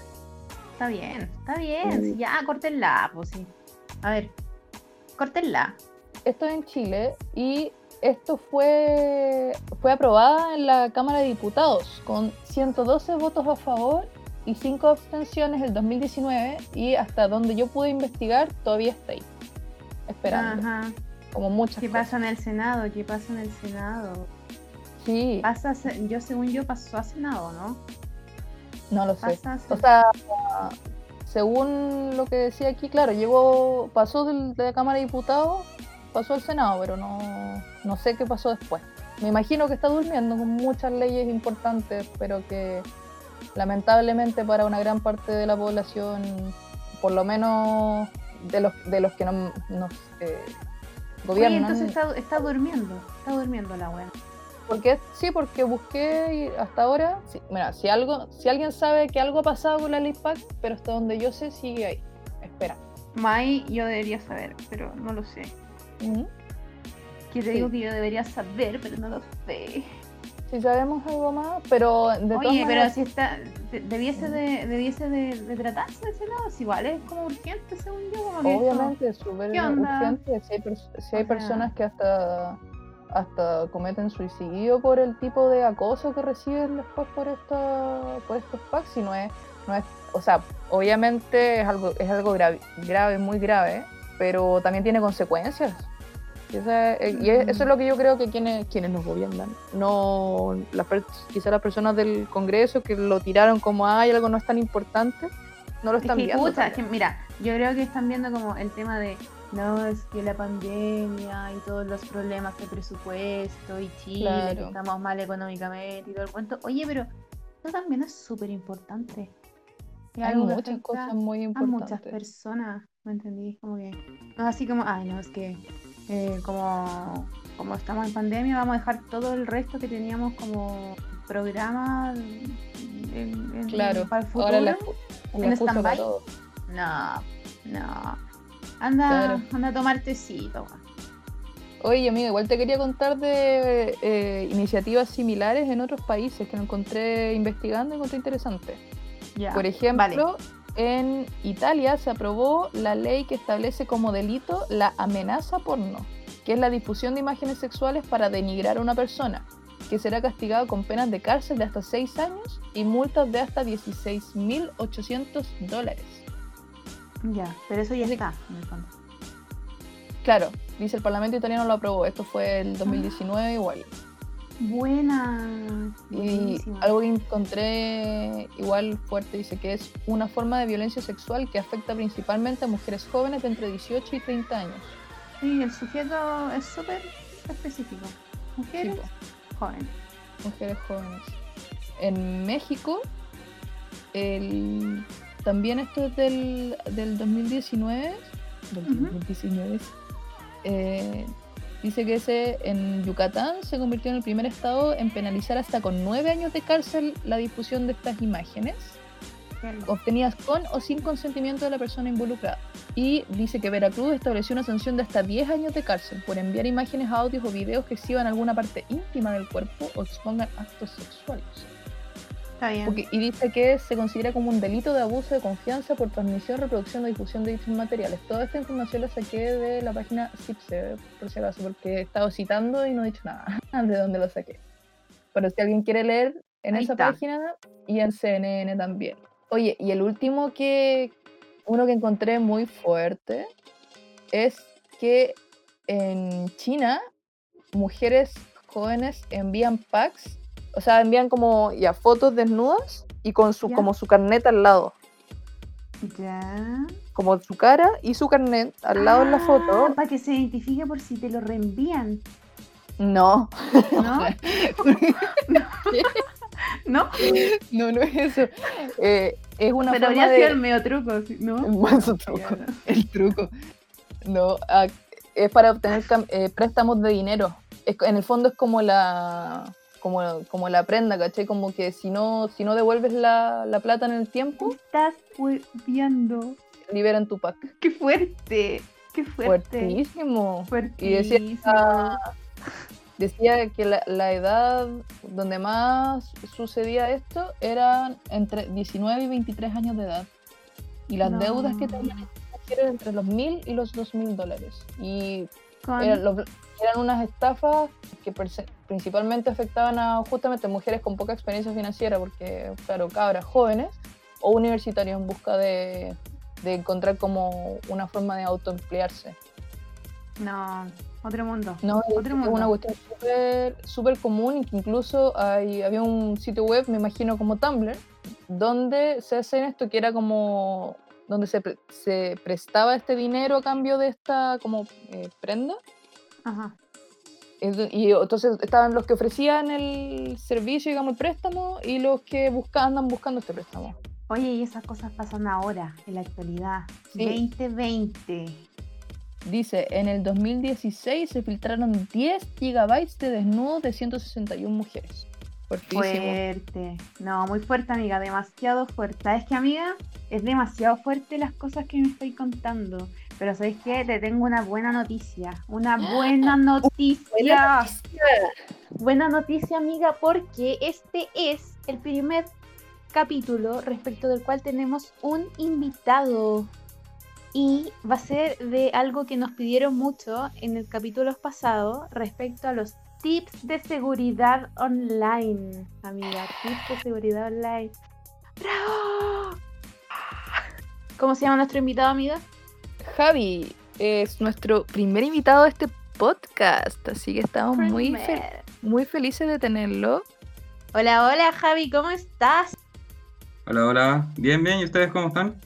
Está bien, está bien. Sí. ya, córtenla, pues sí. A ver, córtenla. Esto en Chile y esto fue, fue aprobada en la Cámara de Diputados con 112 votos a favor y 5 abstenciones el 2019 y hasta donde yo pude investigar todavía está ahí, esperando. Ajá. como muchas ¿Qué cosas. pasa en el Senado? ¿Qué pasa en el Senado? Sí, Pasa, yo según yo pasó a Senado, ¿no? no lo sé. Pasa O sea, según lo que decía aquí, claro, llegó, pasó de la Cámara de Diputados, pasó al Senado, pero no, no sé qué pasó después. Me imagino que está durmiendo con muchas leyes importantes, pero que lamentablemente para una gran parte de la población, por lo menos de los, de los que no, nos eh, Oye, gobiernan, entonces está, está durmiendo, está durmiendo la buena. Porque sí, porque busqué y hasta ahora, sí, mira, si algo, si alguien sabe que algo ha pasado con la Lead Pack, pero hasta donde yo sé sigue ahí. Espera. Mai, yo debería saber, pero no lo sé. Ujú. Que te Sí. digo que yo debería saber, pero no lo sé. Si sabemos algo más, pero de Oye, pero maneras, si está, de- debiese de, debiese de, de tratarse de ese lado, si igual es como urgente según yo, como obviamente es súper urgente. Si hay, si hay personas que hasta hasta cometen suicidio por el tipo de acoso que reciben después por esta por estos packs y no es no es o sea obviamente es algo es algo grave grave muy grave pero también tiene consecuencias. Y, esa- eh, y es- eso es lo que yo creo que quienes quienes nos gobiernan. No las per- quizá las personas del Congreso que lo tiraron como hay algo no es tan importante no lo Es están que, viendo pucha, es que mira, yo creo que están viendo como el tema de no, es que la pandemia y todos los problemas de presupuesto y Chile, que estamos mal económicamente y todo el cuento. Oye, pero eso también es súper importante. Hay muchas cosas muy a muchas importantes personas, ¿me entendí? Como que, no así como, ay, no, es que eh, como, como estamos en pandemia, vamos a dejar todo el resto que teníamos como programa en- en- claro para el futuro. ahora la, la ¿En stand-by? No, no. Anda, Claro. anda a tomar tecito. Oye, amigo, igual te quería contar de eh, iniciativas similares en otros países que lo encontré investigando y encontré interesante. Por ejemplo, en Italia se aprobó la ley que establece como delito la amenaza porno, que es la difusión de imágenes sexuales para denigrar a una persona, que será castigado con penas de cárcel de hasta 6 años y multas de hasta 16.800 dólares. Ya, pero eso ya Así- está, en el fondo. Claro, dice el Parlamento italiano lo aprobó, esto fue el 2019 igual. Buena. Y algo que encontré igual fuerte dice que es una forma de violencia sexual que afecta principalmente a mujeres jóvenes de entre 18 y 30 años. Sí, el sujeto es súper específico. Mujeres, Sí, jóvenes. mujeres jóvenes. En México, el- también esto es del, del 2019, del Ujú. 2019, eh, dice que ese en Yucatán se convirtió en el primer estado en penalizar hasta con nueve años de cárcel la difusión de estas imágenes. obtenidas con o sin consentimiento de la persona involucrada. Y dice que Veracruz estableció una sanción de hasta 10 años de cárcel por enviar imágenes, audios o videos que exhiban alguna parte íntima del cuerpo o expongan actos sexuales. Está bien. Porque- y dice que se considera como un delito de abuso de confianza por transmisión, reproducción o difusión de dichos materiales. Toda esta información la saqué de la página CIPSE, por si acaso, porque he estado citando y no he dicho nada de dónde lo saqué. Pero si alguien quiere leer en Ahí esa está. página y en CNN también. Oye, y el último que, uno que encontré muy fuerte es que en China mujeres jóvenes envían packs, o sea, envían como ya fotos desnudas y con su como su carnet al lado, Ya. como su cara y su carnet al lado en la foto. Para que se identifique por si te lo reenvían. No, ¿No? ¿No? no, no es eso. Eh, es una Pero forma habría sido de el medio truco. ¿no? el manso truco, no. el truco. No, ah, es para obtener eh, préstamos de dinero. Es, en el fondo es como la como, como la prenda, ¿cachai? Como que si no, si no devuelves la, la plata en el tiempo, Estás viendo. liberan tu pack. ¡Qué fuerte! ¡Qué fuerte! Fuertísimo. Y decía, decía que la, la edad donde más sucedía esto eran entre 19 y 23 años de edad. Y las No. deudas que tenían eran entre los 1.000 y los 2.000 dólares. Y eran, los- eran unas estafas que principalmente afectaban a justamente mujeres con poca experiencia financiera, porque, claro, cabras jóvenes o universitarios en busca de, de encontrar como una forma de autoemplearse. No, Otro mundo. No, Otro es mundo. una cuestión súper súper común y que incluso hay, había un sitio web, me imagino como Tumblr, donde se hacen esto que era como donde se, pre- se prestaba este dinero a cambio de esta como eh, prenda. Ajá. Y entonces estaban los que ofrecían el servicio, digamos, el préstamo, y los que busca, andan buscando este préstamo. Oye, y esas cosas pasan ahora, en la actualidad. Sí. 2020. Dice, en el 2016 se filtraron 10 gigabytes de desnudos de 161 mujeres. Fuerte. No, muy fuerte, amiga. Demasiado fuerte. ¿Sabes qué, amiga? Es demasiado fuerte las cosas que me estoy contando. Pero ¿sabes qué? Te tengo una buena noticia. Una buena noticia. Buena noticia, amiga, porque este es el primer capítulo respecto del cual tenemos un invitado. Y va a ser de algo que nos pidieron mucho en el capítulo pasado respecto a los tips de seguridad online. Amiga, tips de seguridad online. ¡Bravo! ¿Cómo se llama nuestro invitado, amiga? Javi es nuestro primer invitado a este podcast, así que estamos muy, muy felices de tenerlo. Hola, hola, Javi, ¿cómo estás? Hola, hola. Bien, bien. ¿Y ustedes cómo están?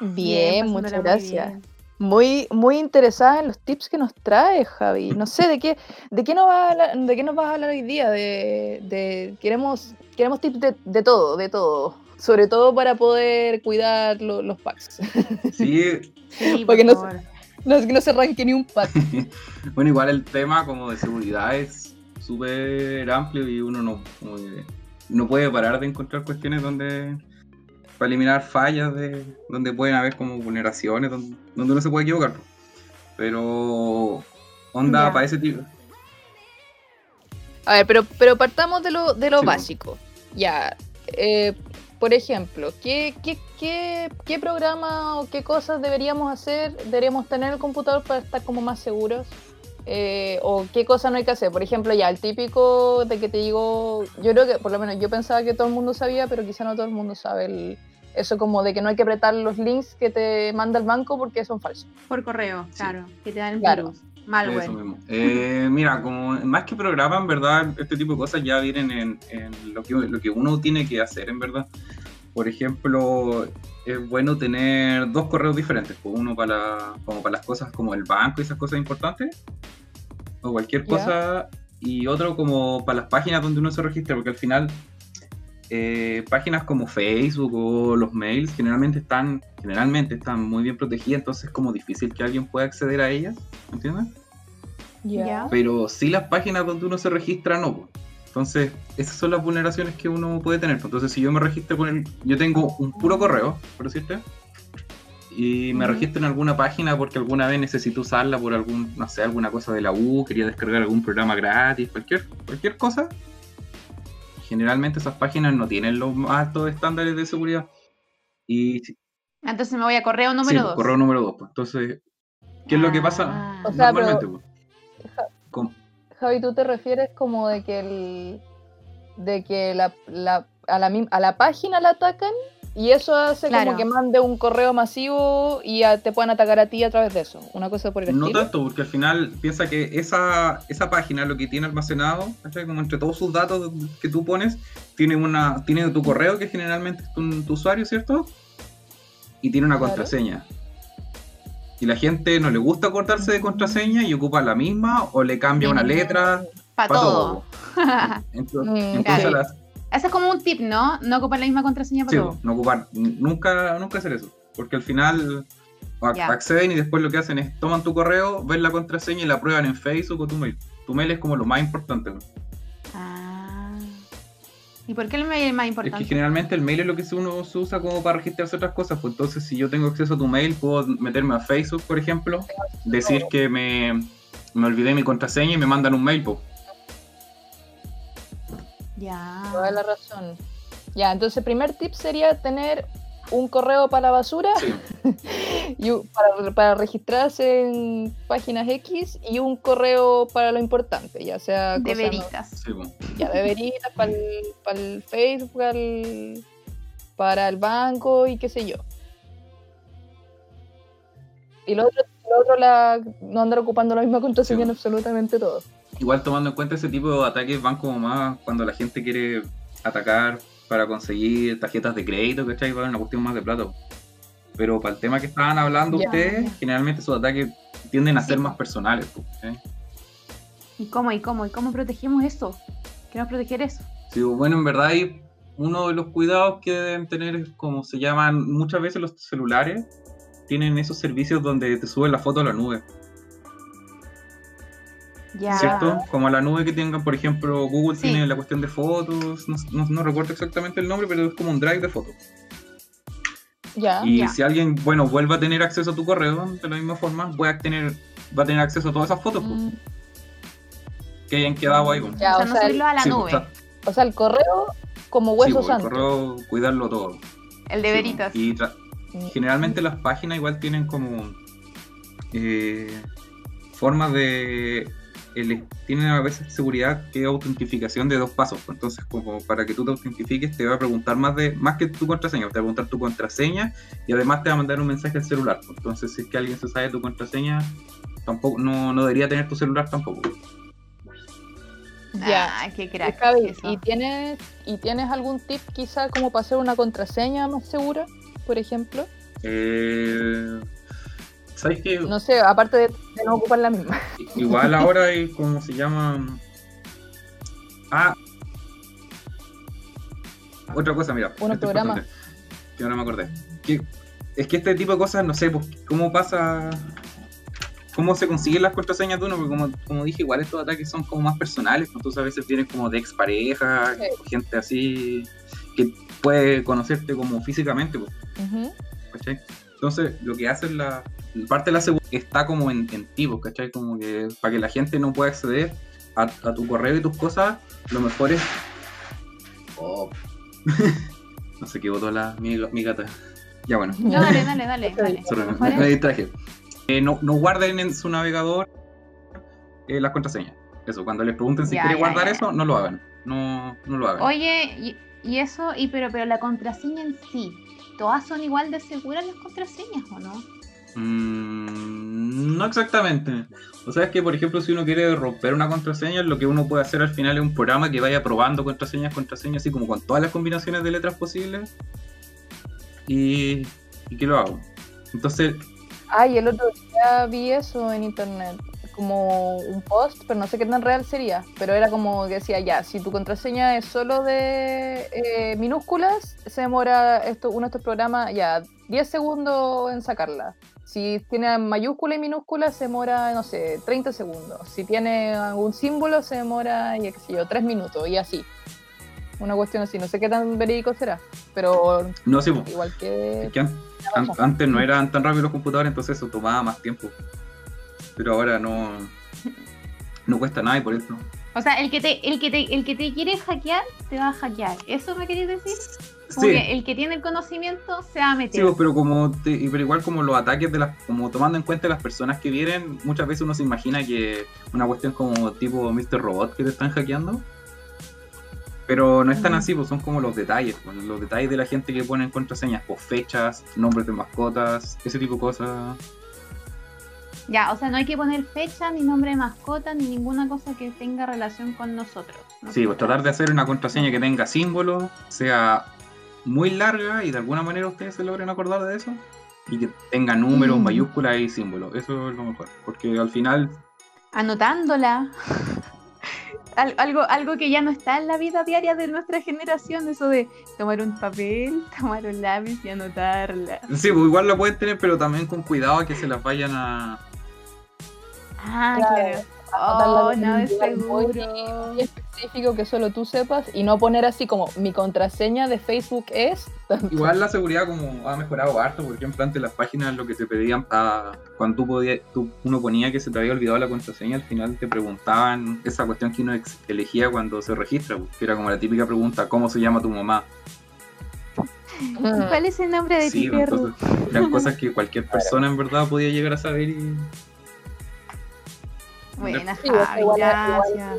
Bien, muchas muy gracias. bien. Muy, muy interesada en los tips que nos trae Javi. No sé de qué, de qué nos vas a hablar, de qué nos vas a hablar hoy día. De, de- queremos, queremos tips de, de todo, de todo. Sobre todo para poder cuidar lo- los packs. Sí, Sí, por Porque no favor. No, que no se arranque ni un pack. bueno, igual el tema como de seguridad es súper amplio y uno no, no puede parar de encontrar cuestiones donde para eliminar fallas de donde pueden haber como vulneraciones donde, donde uno se puede equivocar. Pero onda para ese tipo. A ver, pero, pero partamos de lo, de lo Sí, básico. Ya, eh, por ejemplo, ¿qué, qué, qué, qué programa o qué cosas deberíamos hacer, deberíamos tener en el computador para estar como más seguros? Eh, o qué cosas no hay que hacer. Por ejemplo, ya, el típico de que te digo, yo creo que, por lo menos yo pensaba que todo el mundo sabía, pero quizá no todo el mundo sabe el- eso como de que no hay que apretar los links que te manda el banco porque son falsos. Por correo, Sí. claro. Que te dan el Claro. virus. Malware. Eso mismo. Eh, mira, como más que programa, en verdad, este tipo de cosas ya vienen en, en lo, que, lo que uno tiene que hacer, en verdad. Por ejemplo, es bueno tener dos correos diferentes, pues, uno para, como para las cosas como el banco y esas cosas importantes, o cualquier cosa, y otro como para las páginas donde uno se registra, porque al final eh, páginas como Facebook o los mails generalmente están, generalmente están muy bien protegidas, entonces es como difícil que alguien pueda acceder a ellas, ¿entiendes? Pero sí las páginas donde uno se registra no. Entonces, esas son las vulneraciones que uno puede tener. Entonces, si yo me registro con el... Yo tengo un puro correo, por decirte. Y me registro en alguna página porque alguna vez necesito usarla por algún, no sé, alguna cosa de la U, quería descargar algún programa gratis, cualquier, cualquier cosa. Generalmente esas páginas no tienen los más altos estándares de seguridad. Y Entonces me voy a correo número pues, 2. correo número 2. Entonces, ¿qué es lo que pasa? Ah. O sea, pero- Normalmente, po. Javi, tú te refieres como de que el de que la, la- a, la, a la página la atacan y eso hace Claro. como que mande un correo masivo y a- te puedan atacar a ti a través de eso. Una cosa por el No estilo. tanto, porque al final piensa que esa, esa página lo que tiene almacenado, ¿cachai? como entre todos sus datos que tú pones, tiene una tiene tu correo que generalmente es tu, tu usuario, ¿cierto? Y tiene una Claro. contraseña. Y la gente no le gusta acordarse de contraseña y ocupa la misma o le cambia una letra Para todo. todo. Ento- Mm, Entonces, claro. las- Ese es como un tip, ¿no? No ocupar la misma contraseña para sí, todo. no ocupar, nunca, nunca hacer eso. Porque al final acceden y después lo que hacen es toman tu correo, ven la contraseña y la prueban en Facebook o tu mail. Tu mail es como lo más importante. ¿no? ¿Y por qué el mail es más Es importante? que generalmente el mail es lo que uno se usa como para registrarse otras cosas. Pues entonces, si yo tengo acceso a tu mail, puedo meterme a Facebook, por ejemplo, decir que me, me olvidé mi contraseña y me mandan un mail. Pues. Ya. Toda la razón. Ya, entonces el primer tip sería tener un correo para la basura Sí, y un- para, para registrarse en páginas X y un correo para lo importante, ya sea De cosas no- veritas. sí, pues. ya de veritas para el, para el Facebook, para el, para el banco y qué sé yo. Y lo otro, el otro la, no andar ocupando la misma contraseña Sí. en absolutamente todo. Igual tomando en cuenta ese tipo de ataques van como más cuando la gente quiere atacar para conseguir tarjetas de crédito, ¿cachai? Va a una cuestión más de plata. Pero para el tema que estaban hablando Ya, ustedes, generalmente esos ataques tienden a Sí, ser más personales. ¿cachai? ¿Y cómo? ¿Y cómo? ¿Y cómo protegemos eso? Queremos proteger eso. Sí, bueno, en verdad hay uno de los cuidados que deben tener, es como se llaman muchas veces los celulares, tienen esos servicios donde te suben la foto a la nube, Ya. ¿cierto? Como a la nube que tengan, por ejemplo, Google Sí. tiene la cuestión de fotos, no, no- no recuerdo exactamente el nombre, pero es como un drive de fotos. Ya. Y ya. si alguien, bueno, vuelve a tener acceso a tu correo, de la misma forma, voy a tener, va a tener acceso a todas esas fotos pues, Mm, que hayan quedado ahí. pues. Ya, o sea, no sea, subirlo a la Sí, nube. o sea, O sea, el correo como sí, hueso pues, el santo. correo, cuidarlo todo. el de Sí, veritas. Y tra- Mm, generalmente las páginas igual tienen como eh, formas de ele- tienen a veces seguridad que autentificación de dos pasos pues. entonces como para que tú te autentifiques te va a preguntar más de más que tu contraseña te va a preguntar tu contraseña y además te va a mandar un mensaje al celular pues. entonces si es que alguien se sabe tu contraseña tampoco no, no debería tener tu celular tampoco Ya. Ah, qué crack. Javi. ¿y tienes, ¿y tienes algún tip quizá como para hacer una contraseña más segura, por ejemplo? Eh, ¿sabes qué? No sé, aparte de, de no ocupar la misma. Igual ahora hay como se llama. Ah. Otra cosa, mira. Unos esto es programas. Que ahora me acordé. Que, es que este tipo de cosas, no sé, pues, cómo pasa. ¿Cómo se consiguen las contraseñas de uno? Porque como, como dije, igual estos ataques son como más personales. pues, Entonces a veces vienen como de Sí. o gente así que puede conocerte como físicamente. Pues. Entonces, lo que hace la la parte de la seguridad está como en, en ti, pues, ¿cachai? Como que para que la gente no pueda acceder a, a tu correo y tus cosas, lo mejor es. Oh. no sé qué votó la, mi, mi gata. Ya bueno, No, dale, dale, dale. Dale. Eh, no, no guarden en su navegador eh, las contraseñas. Eso, cuando les pregunten si Ya, quieren ya, guardar ya. eso, no lo hagan. No, no lo hagan. Oye, y, y eso, y pero, pero la contraseña en sí, ¿todas son igual de seguras las contraseñas o no? Mm, no exactamente. O sea, es que, por ejemplo, si uno quiere romper una contraseña, lo que uno puede hacer al final es un programa que vaya probando contraseñas, contraseñas, así como con todas las combinaciones de letras posibles. Y, y que lo hago. Entonces, Ay, el otro día vi eso en internet, como un post, pero no sé qué tan real sería, pero era como que decía, ya, si tu contraseña es solo de eh, minúsculas, se demora esto, uno de estos programas, ya, 10 segundos en sacarla. Si tiene mayúscula y minúscula, se demora, no sé, 30 segundos. Si tiene algún símbolo, se demora, ya qué sé yo, 3 minutos, y así. Una cuestión así, no sé qué tan verídico será, pero no po, igual que... es que an- an- antes no eran tan rápidos los computadores, entonces eso tomaba más tiempo. Pero ahora no, no cuesta nada y por eso. O sea, el que te, el que te, el que te quiere hackear, te va a hackear. ¿Eso me querías decir? Como Sí, que el que tiene el conocimiento se va a Sí, meter. pues, pero como te- pero igual como los ataques de las, como tomando en cuenta las personas que vienen, muchas veces uno se imagina que una cuestión como tipo Mr. Robot que te están hackeando. Pero no es tan así, pues son como los detalles, pues, los detalles de la gente que pone en contraseñas, pues fechas, nombres de mascotas, ese tipo de cosas. Ya, o sea, no hay que poner fecha, ni nombre de mascota, ni ninguna cosa que tenga relación con nosotros. ¿no? Sí, pues tratar de hacer una contraseña que tenga símbolos, sea muy larga y de alguna manera ustedes se logren acordar de eso. Y que tenga números, Mm. mayúsculas y símbolos. Eso es lo mejor. Porque al final Anotándola. Al- algo, algo que ya no está en la vida diaria de nuestra generación, eso de tomar un papel, tomar un lápiz y anotarla. Sí, pues igual la pueden tener, pero también con cuidado a que se las vayan a. Ah, Claro. claro. Oh, un es lugar muy seguro. específico que solo tú sepas y no poner así como mi contraseña de Facebook es Igual la seguridad como ha mejorado harto, por ejemplo, antes las páginas lo que te pedían ah, cuando tú podías, tú, uno ponía que se te había olvidado la contraseña, al final te preguntaban esa cuestión que uno ex- elegía cuando se registra, pues, que era como la típica pregunta, ¿cómo se llama tu mamá? ¿Cuál es el nombre de Sí, tu pues, perro? entonces, eran cosas que cualquier persona en verdad podía llegar a saber y Buena, Sí, Javi, igual- gracias.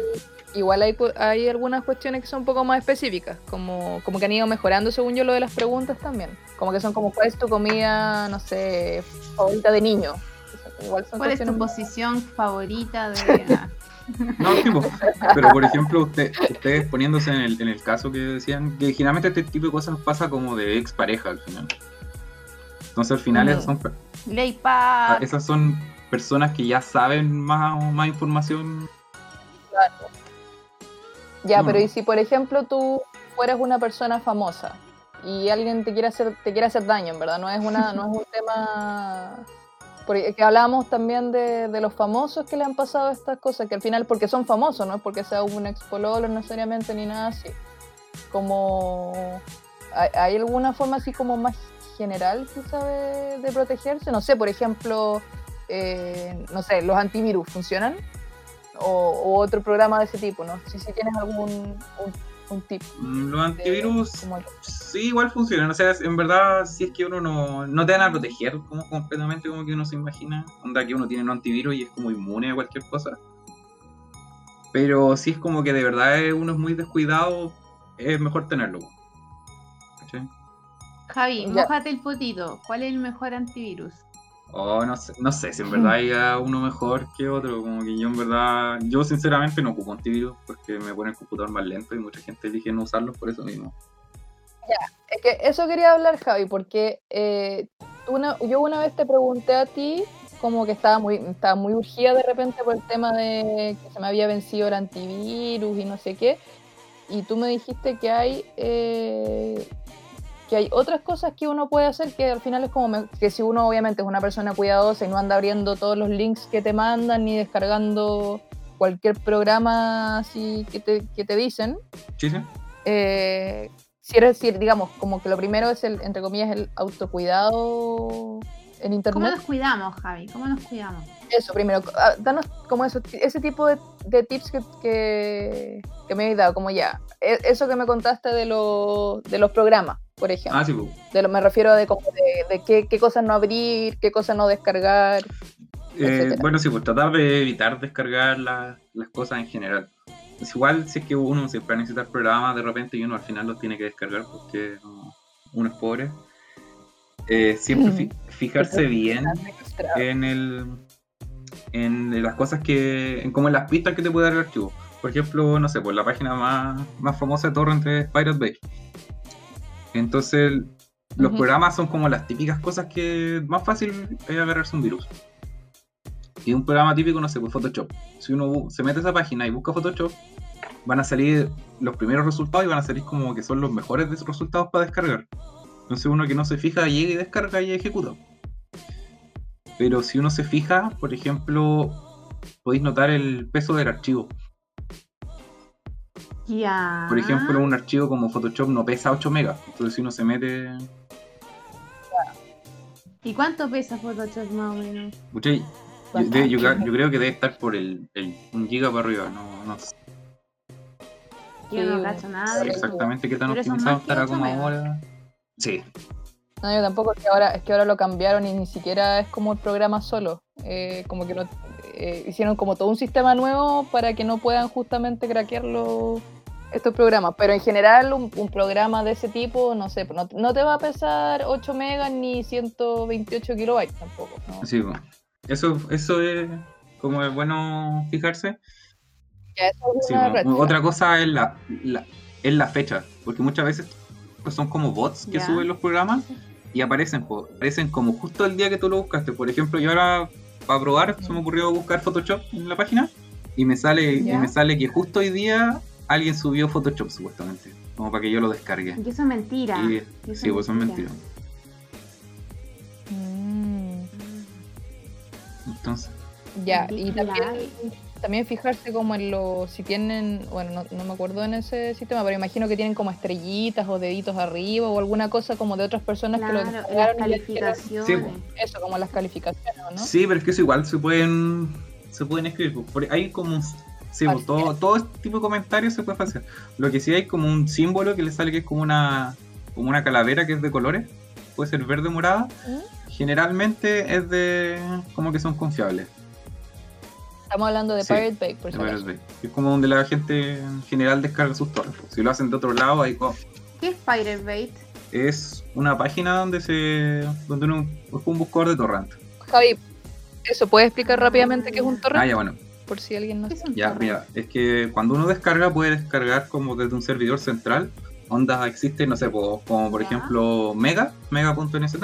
igual hay, hay algunas cuestiones que son un poco más específicas, como, como que han ido mejorando según yo lo de las preguntas también. Como que son como cuál es tu comida, no sé, favorita de niño. Igual son ¿Cuál es tu posición favorita de.? No, tipo, pero por ejemplo, usted, ustedes poniéndose en el, en el caso que decían, que generalmente este tipo de cosas pasa como de expareja al final. Entonces al final Ujú. esas, son, Paz. esas son personas que ya saben más, más información. Ya, No, pero no. y si por ejemplo tú fueras una persona famosa y alguien te quiere hacer, te quiere hacer daño, en verdad, no es una, no es un tema porque que hablábamos también de, de los famosos que le han pasado estas cosas, que al final, porque son famosos, no es porque sea un expololo necesariamente ni nada así. Como ¿hay, hay alguna forma así como más general quizá de, de protegerse? No sé, por ejemplo, eh, no sé, los antivirus funcionan o, o otro programa de ese tipo, ¿no? Si, si tienes algún un, un tip. Los de- antivirus el- sí igual funcionan. O sea, en verdad, si es que uno no, no te van a proteger como completamente como que uno se imagina. Onda que uno tiene un antivirus y es como inmune a cualquier cosa. Pero si es como que de verdad es- uno es muy descuidado, es mejor tenerlo. ¿Cachai? Javi, mojate el potito. ¿Cuál es el mejor antivirus? Oh, no sé, no sé si en verdad hay uno mejor que otro. Como que yo en verdad, yo sinceramente no ocupo antivirus porque me pone el computador más lento y mucha gente elige no usarlos por eso mismo. Es que eso quería hablar, Javi, porque eh, una, yo una vez te pregunté a ti como que estaba muy, estaba muy urgida de repente por el tema de que se me había vencido el antivirus y no sé qué, y tú me dijiste que hay eh, que hay otras cosas que uno puede hacer que al final es como me- que si uno obviamente es una persona cuidadosa y no anda abriendo todos los links que te mandan ni descargando cualquier programa así que te, que te dicen, ¿Sí, sí? eh, si eres, si, digamos, como que lo primero es el, entre comillas, el autocuidado en ¿Cómo internet. nos cuidamos, Javi? ¿Cómo nos cuidamos? Eso, primero, ah, danos como eso, ese tipo de, de tips que, que, que me habéis dado, como ya, e- eso que me contaste de, los de los programas, por ejemplo. Ah, sí, pues. De lo, me refiero de, como de, de qué, qué cosas no abrir, qué cosas no descargar. Eh, bueno, sí, pues tratar de evitar descargar la- las cosas en general. Es igual si es que uno siempre va a necesitar programas de repente y uno al final los tiene que descargar porque no, uno es pobre. Eh, siempre fi- fijarse bien en el en las cosas que en como en las pistas que te puede dar el archivo. Por ejemplo no sé pues la página más, más famosa de torrent es Pirate Bay. Entonces los programas son como las típicas cosas que más fácil es agarrarse un virus. Y un programa típico no sé pues Photoshop. Si uno se mete a esa página y busca Photoshop van a salir los primeros resultados y van a salir como que son los mejores resultados para descargar. Entonces uno que no se fija llega y descarga y ejecuta pero si uno se fija, por ejemplo, podéis notar el peso del archivo. Ya. Por ejemplo, un archivo como Photoshop no pesa 8 megas. Entonces, si uno se mete. ¿Y cuánto pesa Photoshop más o menos? Yo, de- yo ca- yo creo que debe estar por el, el- un giga para arriba. No, no sé Yo no cacho nada exactamente qué tan optimizado estará 8 como ahora. Sí, No, yo tampoco, es que ahora, es que ahora lo cambiaron y ni siquiera es como el programa solo. Eh, como que no, eh, hicieron como todo un sistema nuevo para que no puedan justamente craquearlo estos programas. Pero en general un, un programa de ese tipo, no sé, no, no te va a pesar 8 megas ni 128 kilobytes tampoco. ¿no? sí. Eso, eso es como es bueno fijarse. Ya, eso es Sí, una bueno, red flag. otra cosa es la, la- es la fecha. Porque muchas veces pues, son como bots que suben los programas. Y aparecen, po, aparecen como justo el día que tú lo buscaste. Por ejemplo, yo ahora para probar se me ocurrió buscar Photoshop en la página y me sale y me sale que justo hoy día alguien subió Photoshop supuestamente, como para que yo lo descargue. Y eso es mentira. Y, Y eso sí, es pues son mentira. mentiras. Mm, Entonces, ya, y también. También fijarse como en los, si tienen, bueno, no, no me acuerdo en ese sistema, pero imagino que tienen como estrellitas o deditos arriba o alguna cosa como de otras personas que lo las calificaciones. Sí, pues. eso, como las calificaciones, ¿o ¿no? sí, pero es que eso igual se pueden se pueden escribir. Por- hay como un sí, po, todo, todo este tipo de comentarios se puede hacer. Lo que sí hay como un símbolo que le sale que es como una como una calavera que es de colores, puede ser verde o morada. ¿Mm? Generalmente es de como que son confiables. Estamos hablando de Sí, Pirate Bay, por Pirate. Bay. Es como donde la gente en general descarga sus torres. Si lo hacen de otro lado, ahí co- ¿Qué es Pirate Bait? es una página donde se donde uno es un buscador de torrent. Javi, Eso, ¿puedes explicar rápidamente qué es un torrent? Ah, ya bueno. Por si alguien no ¿Qué es sabe. un Ya, mira, es que cuando uno descarga puede descargar como desde un servidor central. Ondas existen, no sé, como por Ya. ejemplo Mega, mega.nz.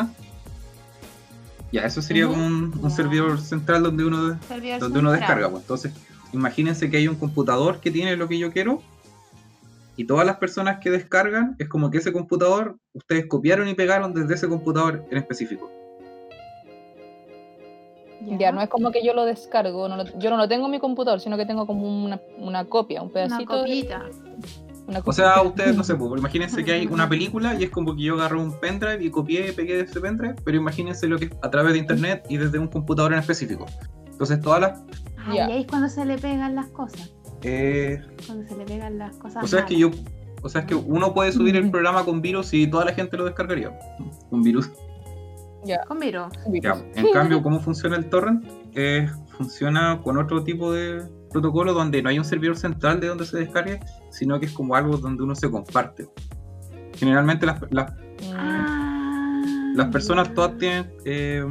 Ya, eso sería Ujú. como un, servidor central donde uno Servidor donde uno descarga. Pues. Entonces, imagínense que hay un computador que tiene lo que yo quiero y todas las personas que descargan es como que ese computador ustedes copiaron y pegaron desde ese computador en específico. Ya, no es como que yo lo descargo, no lo- yo no lo tengo en mi computador, sino que tengo como una, una copia, un Una pedacito. de- copita. Una O sea, ustedes, no sé, pues, imagínense que hay una película y es como que yo agarro un pendrive y copié y pegué de ese pendrive, pero imagínense lo que es a través de internet y desde un computador en específico. Entonces, todas las. Ay, Ya. ahí es cuando se le pegan las cosas. eh, Cuando se le pegan las cosas. o sea, es que yo. O sea, es que uno puede subir el programa con virus y toda la gente lo descargaría. Un virus. Con Miro. Ya, en cambio, ¿cómo funciona el torrent? Eh, funciona con otro tipo de protocolo donde no hay un servidor central de donde se descargue, sino que es como algo donde uno se comparte. Generalmente las, las, Ah, las personas todas tienen, eh,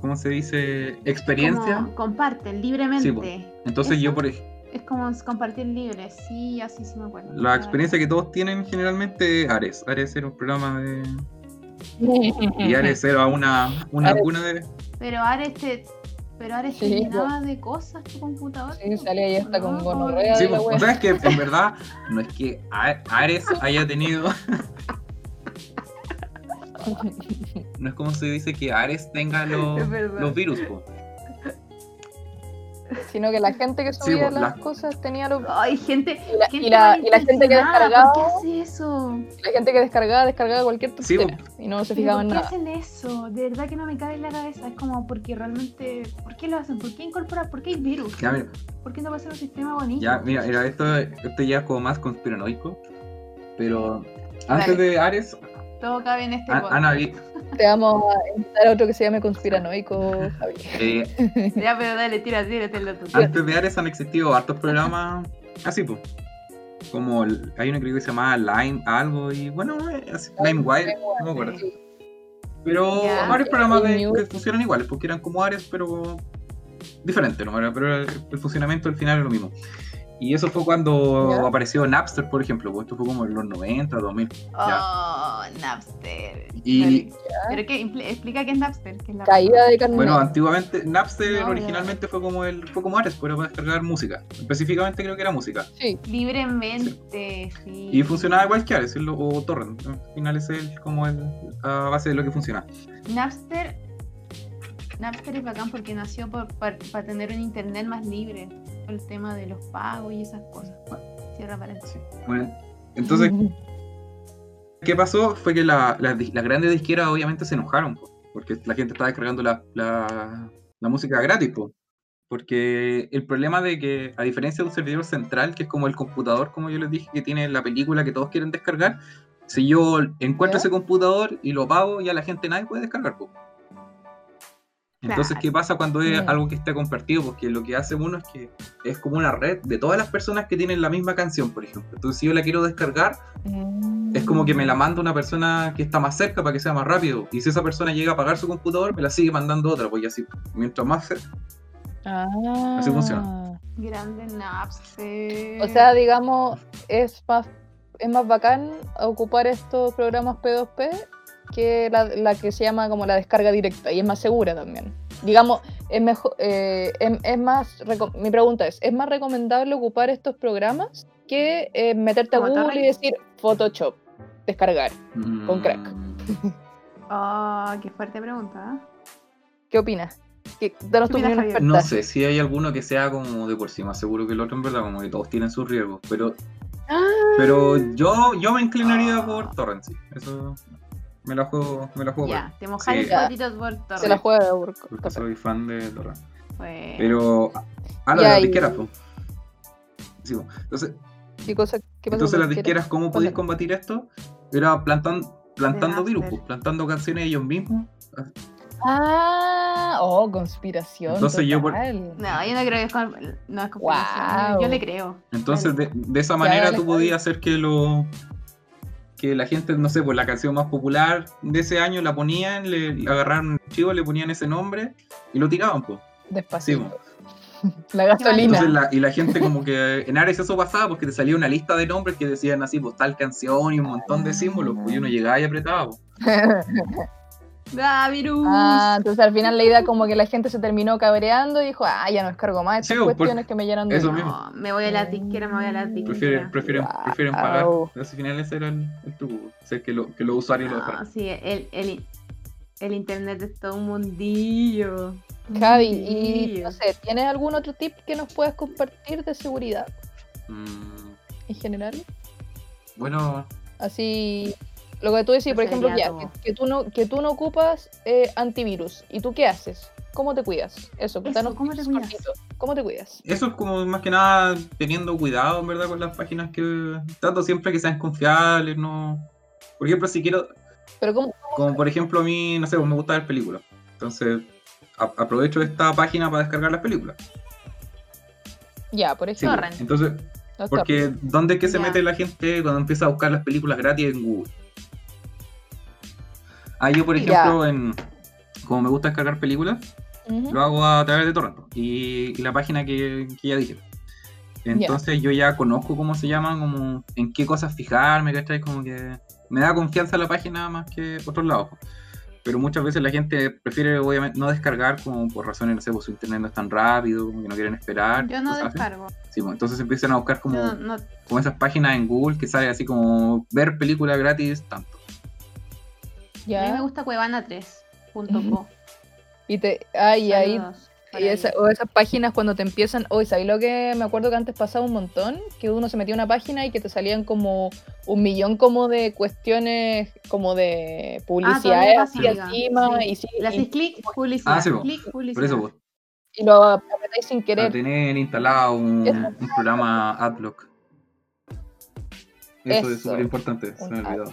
¿cómo se dice? Experiencia. Como comparten libremente. Sí. Entonces yo, por ej- Es como compartir libre. Sí, así sí me acuerdo. la experiencia que todos tienen generalmente, Ares. Ares era un programa de... Y Ares era una, una Ares. cuna de... Pero Ares te. Pero Ares te Sí, llenaba de cosas tu computador. Sí, salía ya hasta con ¿no? gonorrea. Sí, pues, wea. o sea, es que en verdad no es que A- Ares haya tenido... No es como se dice que Ares tenga los, los virus, po. Sino que la gente que Sí, subía pues, las la- cosas tenía los... Ay, gente. Y la, gente y la, y la gente que descargaba, ¿Por qué hace eso? la gente que descargaba, descargaba cualquier Sí, tontera y no se ¿Pero fijaba ¿Por en qué nada. hacen eso? De verdad que no me cabe en la cabeza. Es como porque realmente. ¿Por qué lo hacen? ¿Por qué incorporar? ¿Por qué hay virus? Ya, mira, ¿Por qué no va a ser un sistema bonito? ya, mira, mira, esto, esto ya es como más conspiranoico, pero antes de Ares, Todo cabe en este podcast. habido, Te vamos a invitar a otro que se llame conspiranoico, Javi. eh, Ya, pero dale, tira, tíratelo tú. antes de Ares han existido hartos programas así, pues. Como el- hay una creo que se llama Lime algo y bueno, eh, así, LimeWire, no me acuerdo. Sí. Pero Ya. varios programas que funcionan iguales, porque eran como Ares, pero diferente, ¿no? Era- Pero el, el funcionamiento al final es lo mismo. Y eso fue cuando Ya. apareció Napster, por ejemplo, pues esto fue como en los 90, 2000. Oh, Napster. Y-. ¿Pero qué? Explica qué es Napster. ¿Qué es la Caída de carne. Bueno, antiguamente Napster No, originalmente fue como el fue como Ares, pero para descargar música. Específicamente creo que era música. Sí. Libremente, sí. Y funcionaba igual que Ares, o Torrent. Al final es el, como el, a base de lo que funciona. Napster. Napster es bacán porque nació por- para tener un internet más libre. El tema de los pagos y esas cosas. Cierra paréntesis. Bueno, entonces ¿Qué pasó? Fue que la- la- las grandes disqueras obviamente se enojaron, po, porque la gente estaba descargando la, la- la música gratis, po. porque el problema de que, a diferencia de un servidor central, que es como el computador, como yo les dije, que tiene la película que todos quieren descargar, si yo encuentro ese computador y lo pago, ya la gente nadie puede descargar. po. Entonces, Claro. ¿qué pasa cuando es Mm. algo que está compartido? Porque lo que hace uno es que es como una red de todas las personas que tienen la misma canción, por ejemplo. Entonces, si yo la quiero descargar, es como que me la manda una persona que está más cerca para que sea más rápido. Y si esa persona llega a apagar su computador, me la sigue mandando otra, porque así, mientras más cerca. Ah. Así funciona. Grande Napster. O sea, digamos, es más, es más bacán ocupar estos programas P2P que la, la que se llama como la descarga directa y es más segura también. Digamos, es mejor, eh, es, es más, mi pregunta es, ¿es más recomendable ocupar estos programas que eh, meterte a Google y decir Photoshop, descargar? Con crack. Mm, Oh, qué fuerte pregunta. ¿eh? ¿Qué opinas? ¿Qué, danos tu ¿Qué opinas? No sé si hay alguno que sea como de por sí más seguro que el otro, en verdad, como que todos tienen sus riesgos. Pero, Ah, pero yo, yo me inclinaría Ah. por Torrent, sí. Eso me la juego, me la juego Ya, te mojas Sí. el potito por torre. se la juega por porque soy fan de. Pues, Pero, ah, lo Ya, de las y- disqueras. Sí, po. Entonces, ¿Qué cosa, qué pasa Entonces las la disqueras, ¿cómo podéis combatir esto? Era plantando, plantando virus, pues, plantando canciones ellos mismos. Ah, oh, conspiración. Entonces yo por- total. no, yo no creo que es, con, no es conspiración. Yo le creo. Entonces de, de esa Ya, manera tú podías hacer que lo que la gente, no sé, pues la canción más popular de ese año la ponían, le, le agarraron un archivo, le ponían ese nombre y lo tiraban, pues. Despacito. La gasolina. Entonces la- y la gente como que en Ares eso pasaba porque te salía una lista de nombres que decían así, pues tal canción y un montón de símbolos, pues y uno llegaba y apretaba. pues. ¡Ah, virus! Ah, entonces al final la idea como que la gente se terminó cabreando y dijo, ah, ya no descargo más estas Sí, porque cuestiones que me llenan de... eso dinero". mismo. No, me voy a la disquera, me voy a la disquera. Prefieren, prefieren, Wow. prefieren pagar. Al final ese era el, el truco, pues. o sea, que, lo, que los usuarios lo No, dejaran. sí, el, el, el internet es todo un mundillo. un Javi, y no sé, ¿tienes algún otro tip que nos puedas compartir de seguridad Mm, en general? bueno, Así, lo que tú decís, Eso por ejemplo, ya, que, que tú no, que tú no ocupas eh, antivirus. ¿Y tú qué haces? ¿Cómo te cuidas? Eso, Eso, danos ¿cómo te cuidas? ¿Cómo te cuidas? eso es como más que nada teniendo cuidado, en verdad, con las páginas que trato siempre que sean confiables, no. Por ejemplo, si quiero, Pero ¿cómo? como por ejemplo a mí, no sé, pues me gusta ver películas. Entonces, a- aprovecho esta página para descargar las películas. Ya, por Sí, ejemplo. pues. Torrent. Entonces, los porque ¿dónde es que se Ya. mete la gente cuando empieza a buscar las películas gratis en Google? Ah, yo por ejemplo, en, como me gusta descargar películas, lo hago a través de Torrent y, y la página que, que ya dije. Entonces yo ya conozco cómo se llaman, como en qué cosas fijarme, ¿cachai? Como que me da confianza la página más que otros lados. Pero muchas veces la gente prefiere obviamente no descargar como por razones, no sé, pues su internet no es tan rápido, como que no quieren esperar. Yo no así. descargo. Sí, pues, entonces empiezan a buscar como, no, como esas páginas en Google que sale así como ver películas gratis tanto. A mí me gusta cuevana3.co. Y te, ay, ahí Y esa- o esas páginas cuando te empiezan, hoy ¿sabes lo que me acuerdo que antes pasaba un montón? Que uno se metía a una página y que te salían como un millón como de cuestiones, como de publicidades amiga. encima Sí. y, sí, Le haces y, clic, publicidad. Ah, sí, clic, publicidad. Por eso, pues, y lo apretáis sin para querer. tener instalado un, programa AdBlock. Eso, es súper importante, se me olvidado.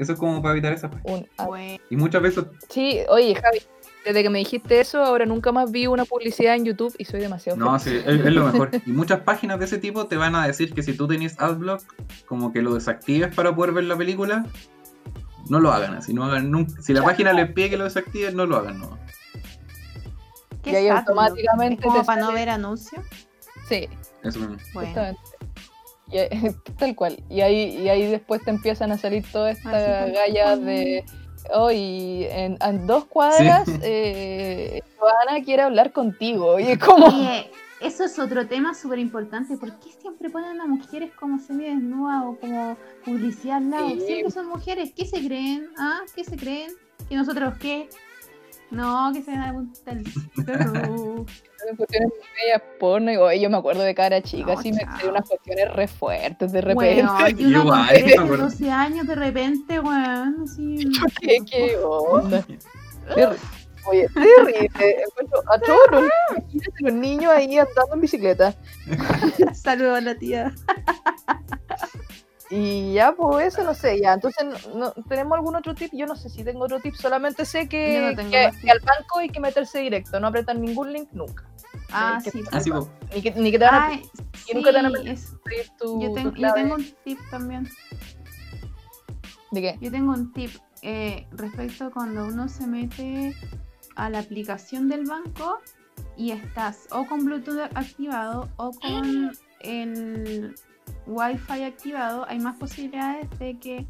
Eso es como para evitar esas páginas. Un ad. Bueno, Y muchas veces, Sí, oye Javi, desde que me dijiste eso, ahora nunca más vi una publicidad en YouTube y soy demasiado no, feliz. sí, es, es lo mejor. Y muchas páginas de ese tipo te van a decir que si tú tenías AdBlock, como que lo desactives para poder ver la película, no lo hagan así, no hagan nunca. Si la página les pide que lo desactiven, no lo hagan, no. ¿qué Y ahí automáticamente como te para no ver anuncios? Sí, Eso mismo. Bueno, justamente. Y tal cual. Y ahí, y ahí después te empiezan a salir estas tal gallas cual. de. Oh, y en, en dos cuadras, Sí. eh, Joana quiere hablar contigo. Y es como. Oye, eso es otro tema súper importante. ¿Por qué siempre ponen a mujeres como semidesnudas o como publicidad al lado? Sí. Siempre son mujeres. ¿Qué se creen? ¿Ah? ¿Qué se creen? ¿Y nosotros qué? No, que se van a apuntar el en cuestiones medias porno. Y, oye, yo me acuerdo de cara chica, No, así me sé unas cuestiones re fuertes de repente. Bueno, y una Igual, de acuerdo. 12 años de repente, weón, así. ¿Qué, qué onda? Oye, terrible. Encuentro a todos los niños ahí andando en bicicleta. Saludos a la tía. Y ya, pues eso no sé, ya. Entonces, no, ¿tenemos algún otro tip? Yo no sé si tengo otro tip, solamente sé que, no que- al banco hay que meterse directo, no apretar ningún link nunca. Ah, sí. Así, pues. Ni que, ni que te van a Ay, y nunca te van a tu, yo, tu yo tengo un tip también. ¿De qué? Yo tengo un tip eh, respecto a cuando uno se mete a la aplicación del banco y estás o con Bluetooth activado o con el Wi-Fi activado, hay más posibilidades de que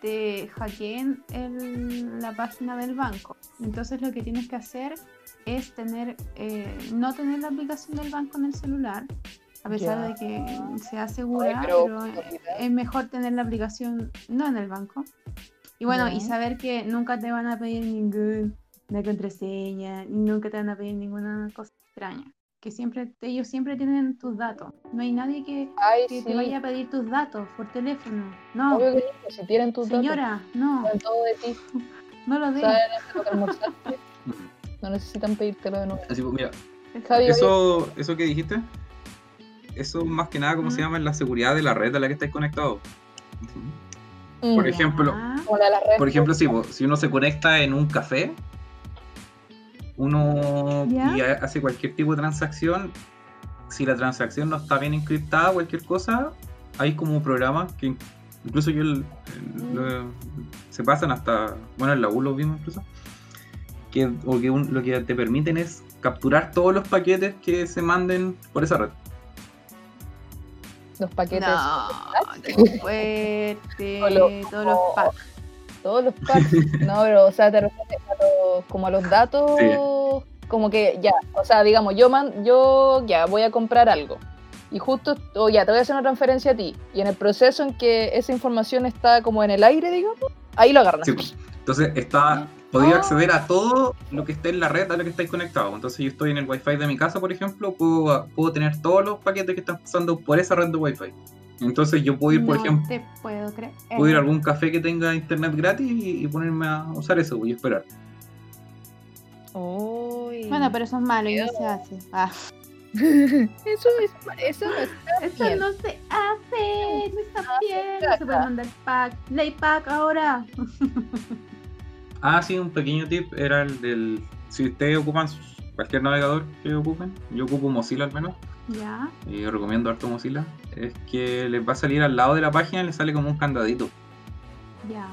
te hackeen el- la página del banco. Entonces lo que tienes que hacer es tener eh, no tener la aplicación del banco en el celular, a pesar de que sea segura, Ay, pero, es mejor tener la aplicación no en el banco. Y bueno, y Ya. saber que nunca te van a pedir ninguna contraseña, nunca te van a pedir ninguna cosa extraña. Que siempre, ellos siempre tienen tus datos. No hay nadie que, Ay, que sí. te vaya a pedir tus datos por teléfono. No, Obvio que no, si tienen tus señora, no, datos, saben todo de ti, no lo de. saben hasta lo que almorzaste, no necesitan pedírtelo de nuevo. Así, pues, mira, Javi, eso, eso que dijiste, eso más que nada, ¿cómo se llama? Es la seguridad de la red a la que estáis conectado. Por mm, ejemplo, las redes Por ejemplo, si, po, si uno se conecta en un café, uno y ha- hace cualquier tipo de transacción, si la transacción no está bien encriptada, cualquier cosa, hay como programas que Incluso yo el- el- lo- se pasan hasta, bueno, en la U lo vimos incluso, que, o que un- lo que te permiten es capturar todos los paquetes que se manden por esa red. Los paquetes. No, qué fuerte. Todos los packs. Todos los packs. No, pero, o sea, te refieres a los- como a los datos. Sí. Como que ya, o sea, digamos, yo man, yo ya voy a comprar algo. Y justo, o ya, te voy a hacer una transferencia a ti. Y en el proceso en que esa información está como en el aire, digamos, ahí lo agarran. Sí, pues. Entonces está, podría Ah. acceder a todo lo que esté en la red a la que estáis conectados. Entonces yo estoy en el wifi de mi casa, por ejemplo, puedo, puedo tener todos los paquetes que están pasando por esa red de wifi. Entonces yo puedo ir, por no ejemplo, te puedo creer. puedo ir a algún café que tenga internet gratis y, y ponerme a usar eso y esperar. Uy. Bueno, pero eso es malo y no se hace. Ah. eso, es, eso no está Eso bien. no se hace, no está bien, no se puede mandar pack. Ley pack ahora. Ah, sí, un pequeño tip era el del. Si ustedes ocupan cualquier navegador que ocupen, yo ocupo Mozilla al menos, Ya. y recomiendo harto Mozilla, es que les va a salir al lado de la página y les sale como un candadito. Ya.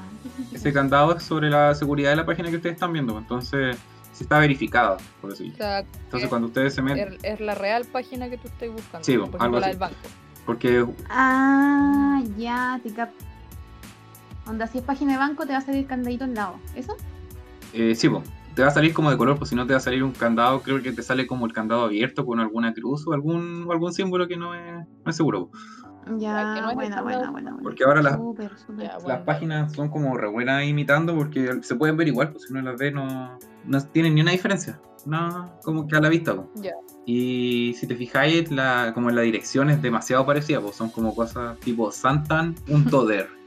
Ese candado es sobre la seguridad de la página que ustedes están viendo, entonces si está verificada, por decirlo. O sea, Entonces es, cuando ustedes se meten, es- es la real página que tú estás buscando. Sí, por algo ejemplo, la del banco. porque Ah, ya, te cap. Onda, si es página de banco, te va a salir candadito al lado. ¿Eso? eh, sí, po, te va a salir como de color, pues si no te va a salir un candado, creo que te sale como el candado abierto con alguna cruz o algún, o algún símbolo que no es, no es seguro. Ya, que no buena, buena, buena, buena. Porque ahora las, las bueno. páginas son como re buenas imitando porque se pueden ver igual, pues si uno las ve no, no tienen ni una diferencia. No, como que a la vista. po. Ya. Y si te fijáis, la, como la dirección es demasiado parecida, pues son como cosas tipo santan.der.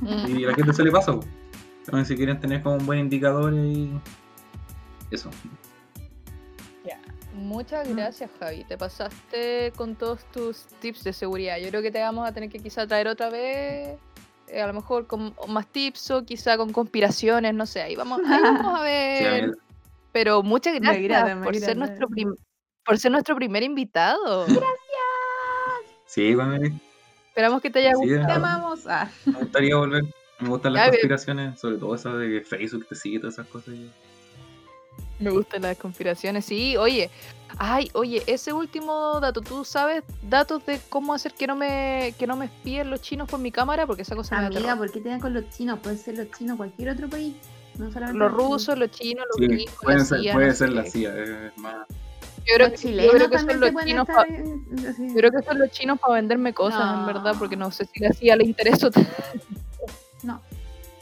Mm. y a la gente se le pasa. po. Entonces, si quieren tener como un buen indicador y eso. Muchas gracias, Javi. Te pasaste con todos tus tips de seguridad. Yo creo que te vamos a tener que quizá traer otra vez, eh, a lo mejor con más tips o quizá con conspiraciones, no sé. Ahí vamos, ahí vamos a Sí, a ver. Pero muchas Me gracias agrada, me por ser nuestro prim- por ser nuestro primer invitado. sí, bueno, me, Esperamos que te haya Sí, gustado. Te amamos. Ah. me gustaría volver. Me gustan las Ya, bien. conspiraciones, sobre todo esa de que Facebook te sigue, todas esas cosas. Me gustan las conspiraciones. Sí, oye. Ay, oye, ese último dato, ¿tú sabes datos de cómo hacer que no me que no me espíen los chinos por mi cámara? Porque esa cosa me da Amiga. ¿por qué te dan con los chinos? Pueden ser los chinos cualquier otro país. No solamente Los rusos, los chinos, los Sí, gringos, puede la ser, CIA, puede no ser la. CIA, es más. Yo creo, que, yo chilenos creo que son los pueden chinos estar, pa- así. yo creo que son los chinos para venderme cosas, en verdad, porque no sé si la CIA le interesa. No.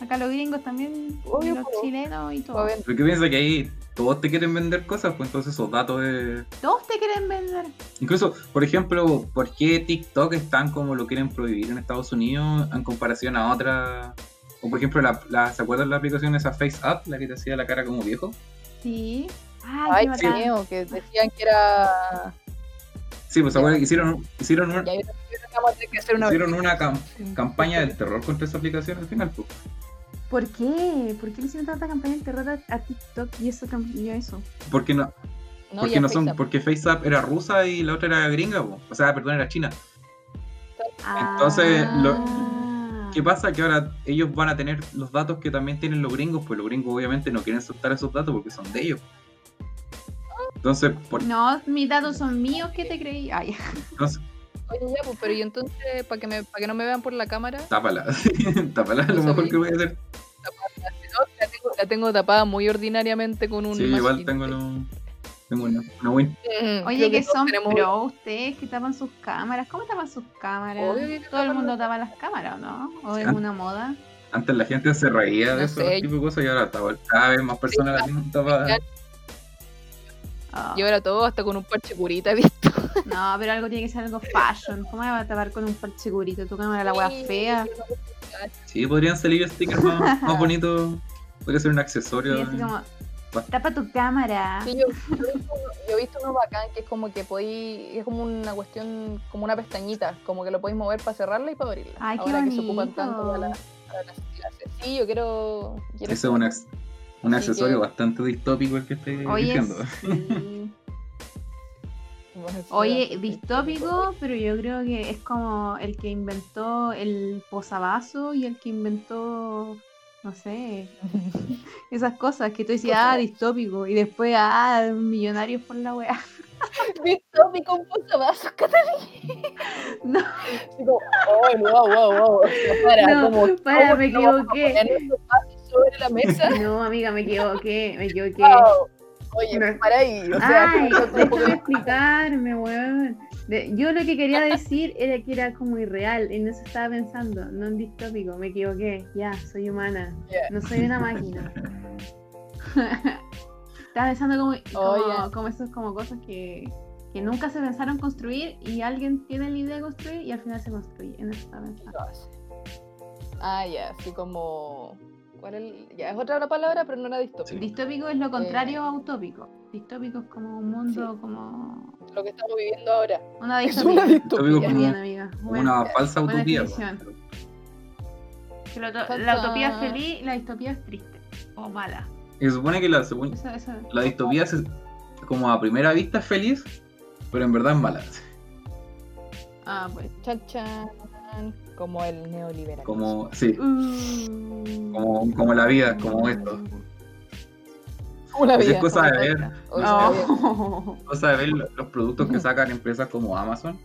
Acá los gringos también, Obvio, y los chilenos y todo. Porque piensa que ahí todos te quieren vender cosas, pues entonces esos datos es. Todos te quieren vender. Incluso, por ejemplo, ¿por qué TikTok es tan como lo quieren prohibir en Estados Unidos en comparación a otras? O por ejemplo, la, la- ¿se acuerdan la aplicación esa Face App, la que te hacía la cara como viejo? Sí. Ay, Ay, qué que decían que era. Sí, pues ¿se acuerdan que hicieron, hicieron, un- Ya, yo creo que vamos a tener que hacer una. hicieron una cam- campaña del terror contra esa aplicación al final? Pues? ¿Por qué? ¿Por qué le hicieron tanta campaña de terror a, a TikTok y eso cambió eso? Porque no, No, porque no son, FaceApp. porque FaceApp era rusa y la otra era gringa, po. o sea, perdón, era china. Entonces, lo- Ah. ¿Qué pasa? Que ahora ellos van a tener los datos que también tienen los gringos, pues los gringos obviamente no quieren soltar esos datos porque son de ellos. Entonces, por, No, mis datos son míos, ¿qué te creí? Ay, entonces Oye, ya, pues, pero y entonces, para que, me, para que no me vean por la cámara, tápala. tápala, es lo mejor que voy a hacer. la, tengo, la tengo tapada muy ordinariamente con un. Sí, igual tengo, lo- tengo una, una win. Mm, Oye, que todos son tenemos- pro ustedes que tapan sus cámaras. ¿Cómo tapan sus cámaras? Obvio que Todo el mundo tapa las cámaras, ¿o ¿no? ¿O Sí, es una moda? Antes la gente se reía de No esos sé. tipos de cosas y ahora está- cada vez más personas la tienen tapada. Oh. Yo era todo hasta con un parche curita, he visto. No, pero algo tiene que ser algo fashion. ¿Cómo me va a tapar con un parche curito? Tu cámara, la wea fea. Sí, podrían salir stickers más, más bonitos. Podría ser un Sí, accesorio. así como, tapa tu cámara. Sí, yo, yo he visto, uno- yo he visto uno bacán que es como que podéis, es como una cuestión, como una pestañita, como que lo podéis mover para cerrarla y para abrirla. Ay, qué Ahora que se ocupan tanto para, la- las clases. Sí, yo quiero. quiero Ese es un, ac- un Así accesorio que- bastante distópico el que estoy Oye, diciendo. sí. Oye, distópico, pero yo creo que es como el que inventó el posavasos y el que inventó, no sé, esas cosas que tú decías, ah, distópico, y después, ah, millonarios por la weá. Distópico, un posavasos, Catalina. No, Digo, oh, wow, wow, wow. Para, No, como, para, ¿cómo me equivoqué. Sobre la mesa. no, amiga, me equivoqué, me equivoqué. Wow. Oye, No. para ahí. O sea, Ay, poco déjame explicarme, weón. De- yo lo que quería decir era que era como irreal, en eso estaba pensando, no en distópico, me equivoqué, ya, soy humana, Ya. no soy una máquina. estaba pensando como, como, Oye. como esos como cosas que, que nunca se pensaron construir y alguien tiene la idea de construir y al final se construye, en eso estaba pensando. Ah, ya, así como. ¿Cuál es el- Ya es otra la palabra, pero no era distópico. Sí. Distópico es lo contrario a utópico. Distópico es como un mundo, Sí. como Lo que estamos viviendo ahora. una Es distopía. una Distópico distopía. Muy como- bien, amiga. Como Bueno. una falsa buena utopía. Que la, utopía es feliz, la distopía es triste. O mala. Y se supone que la, según- Eso, eso. la distopía se- como a primera vista es feliz, pero en verdad es mala. Ah, pues. Chan, chan. Como el neoliberalismo. Como, sí, Uh. como, como la vida, como esto. Como la Pues es vida. cosa de ver. No. Cosa de ver lo- los productos que sacan empresas como Amazon.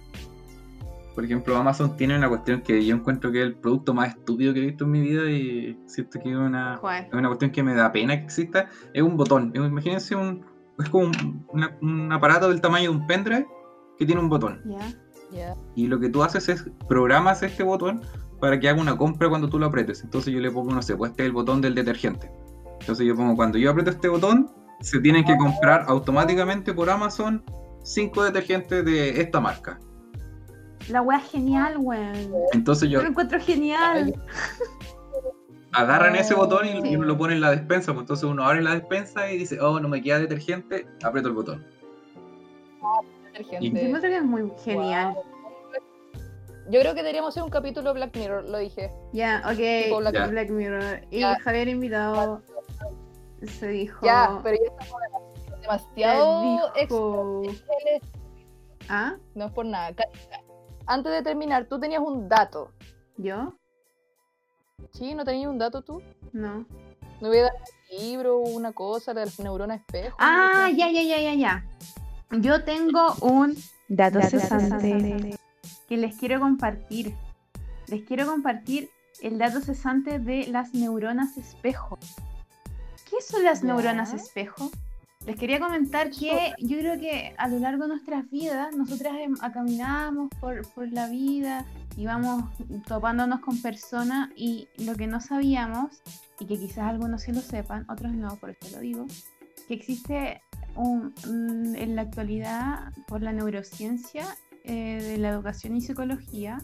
Por ejemplo, Amazon tiene una cuestión que yo encuentro que es el producto más estúpido que he visto en mi vida y siento que es una, una cuestión que me da pena que exista. Es un botón. Imagínense un, es como un, una- un aparato del tamaño de un pendrive que tiene un botón. Ya. Y lo que tú haces es programas este botón para que haga una compra cuando tú lo apretes. Entonces yo le pongo, no sé, pues este es el botón del detergente. Entonces yo pongo, cuando yo aprieto este botón, se tienen que comprar automáticamente por Amazon cinco detergentes de esta marca. La wea es genial, weón. Entonces yo lo encuentro genial. agarran ese botón y, Sí. y uno lo pone en la despensa. Pues entonces uno abre la despensa y dice, oh, no me queda detergente, aprieto el botón. Detergente. Yo encuentro que es muy genial. Yo creo que deberíamos hacer un capítulo Black Mirror, lo dije. Ya, ok. Tipo Black Mirror. Y. Javier invitado se dijo. Ya, pero ya estamos demasiado- dijo- extra- ¿Ah? No es por nada. Antes de terminar, tú tenías un dato. ¿Yo? ¿Sí? ¿No tenías un dato tú? No. ¿No voy a dar un libro o una cosa de las neuronas espejo? Ah, ya, ya, ya, ya, ya. Yo tengo un dato Dato cesante cesante. que les quiero compartir. Les quiero compartir el dato cesante de las neuronas espejo. ¿Qué son las neuronas espejo? Les quería comentar que yo creo que a lo largo de nuestras vidas, nosotras em, caminamos por, por la vida y vamos topándonos con personas y lo que no sabíamos, y que quizás algunos sí lo sepan, otros no, por eso lo digo, que existe un- en la actualidad, por la neurociencia eh, de la educación y psicología,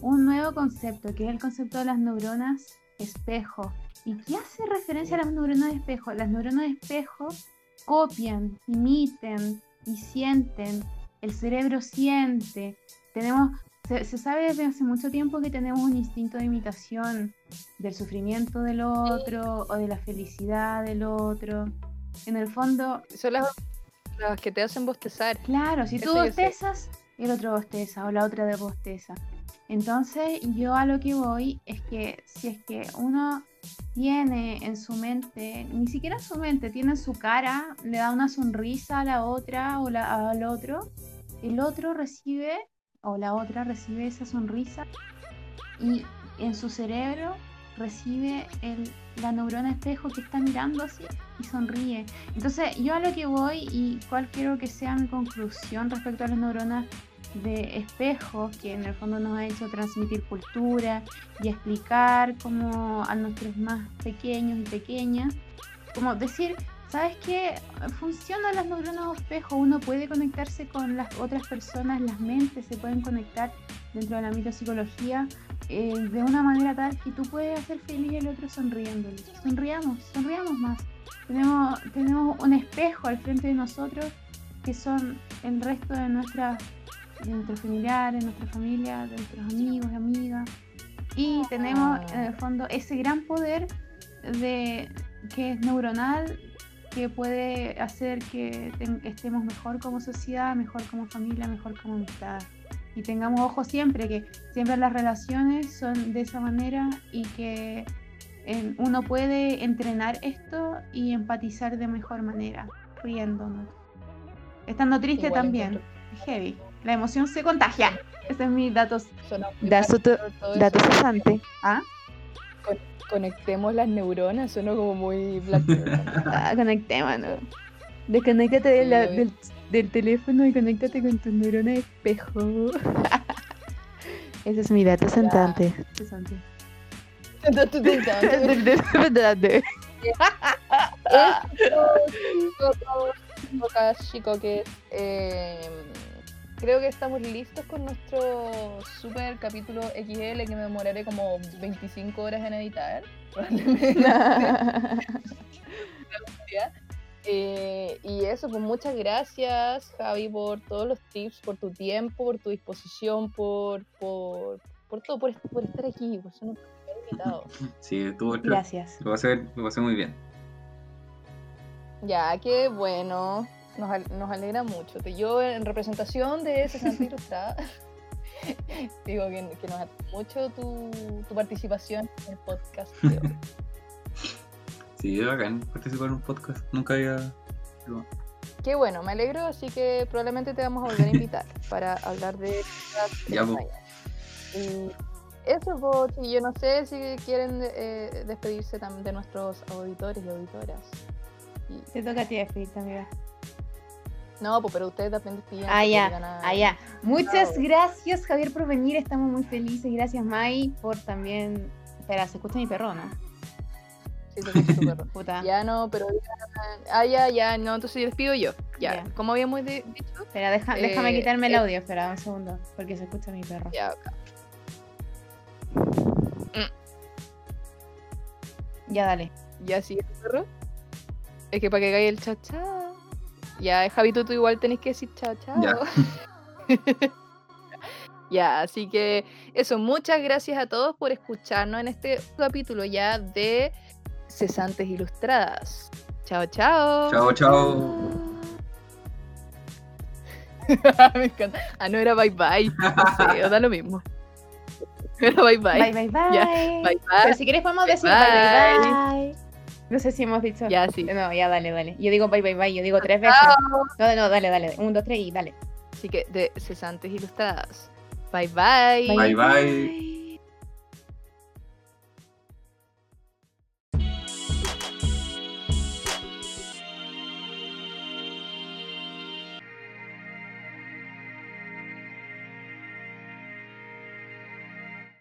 un nuevo concepto, que es el concepto de las neuronas espejo. ¿Y qué hace referencia a las neuronas espejo? Las neuronas espejo copian, imiten y sienten. El cerebro siente. Tenemos, se, se sabe desde hace mucho tiempo que tenemos un instinto de imitación del sufrimiento del otro o de la felicidad del otro. En el fondo, Son las, las que te hacen bostezar. Claro, si tú bostezas, el otro bosteza o la otra de bosteza. Entonces, yo a lo que voy es que si es que uno tiene en su mente, ni siquiera en su mente, tiene en su cara, le da una sonrisa a la otra o la- al otro, el otro recibe o la otra recibe esa sonrisa y en su cerebro recibe el, la neurona espejo que está mirando así y sonríe. Entonces, yo a lo que voy y cuál quiero que sea mi conclusión respecto a las neuronas de espejos, que en el fondo nos ha hecho transmitir cultura y explicar como a nuestros más pequeños y pequeñas, como decir, ¿sabes qué? Funcionan las neuronas de espejo, uno puede conectarse con las otras personas, las mentes se pueden conectar dentro de psicología eh, de una manera tal que tú puedes hacer feliz al otro sonriéndole. Sonriamos, sonriamos más. Tenemos, tenemos un espejo al frente de nosotros que son el resto de, nuestras de nuestros familiares, nuestra familia, de nuestros amigos y amigas. Y tenemos en el fondo ese gran poder de que es neuronal, que puede hacer que estemos mejor como sociedad, mejor como familia, mejor como amistad. Y tengamos ojo siempre que siempre las relaciones son de esa manera y que eh, uno puede entrenar esto y empatizar de mejor manera, riéndonos. Estando triste Igual también, heavy. La emoción se contagia. Ese es mi Dato- eso. datos cesante. ¿Ah? Conectemos las neuronas, suena como muy Black Mirror. Ah, conectémonos. Desconéctate de la- del, del teléfono y conéctate con tu neurona de espejo. Ese es mi dato sentante. chico que eh, creo que estamos listos con nuestro super capítulo XL que me demoraré como 25 horas en editar. probablemente. Eh, y eso, pues muchas gracias, Javi, por todos los tips, por tu tiempo, por tu disposición, por, por, por todo, por, por estar aquí, por ser nuestro invitado. Sí, estuvo Gracias. Lo pasé, lo pasé muy bien. Ya, qué bueno. Nos, al- nos alegra mucho. Yo, en representación de Santa Ilustrada, digo que, que nos alegra mucho tu, tu participación en el podcast de hoy. Sí, es bacán participar en un podcast. Nunca había. Qué bueno, me alegro, así que probablemente te vamos a volver a invitar para hablar de Ya. Y eso, pues, y yo no sé si quieren eh, despedirse también de nuestros auditores y auditoras. Y- Te toca a ti despedirte, amiga. No, pues, pero ustedes también despiden. Ah, ya, a- ah, ya. Muchas gracias, Javier, por venir. Estamos muy felices. Gracias, Mai, por también. Espera, se escucha mi perro, ¿no? Sí, se escucha tu perro. Puta. Ya no, pero digan- ah, ya, ya, no, entonces despido yo. Ya, Ya. como habíamos di- dicho, Espera, deja- déjame Eh, quitarme el eh. audio. Espera, un segundo. Porque se escucha mi perro. ya, acá. Ya, dale. ya sigue tu perro. Es que para que caiga el chao chao. Ya, Javito, tú igual tenés que decir chao chao. Ya. Ya, así que eso, muchas gracias a todos por escucharnos en este capítulo ya de Cesantes Ilustradas. Chao, chao. Chao, chao. Me encanta. Ah, no era bye bye. No sé, da lo mismo. Era bye bye. Bye, bye, bye. Ya, Bye bye. Pero si quieres podemos decir Bye. bye, bye, bye. No sé si hemos dicho. Ya, sí. No, ya dale, dale. Yo digo bye, bye, bye. Yo digo tres veces. No, no, dale, dale. Un, dos, tres y dale. Así que de Cesantes Ilustradas. Bye bye. Bye, bye.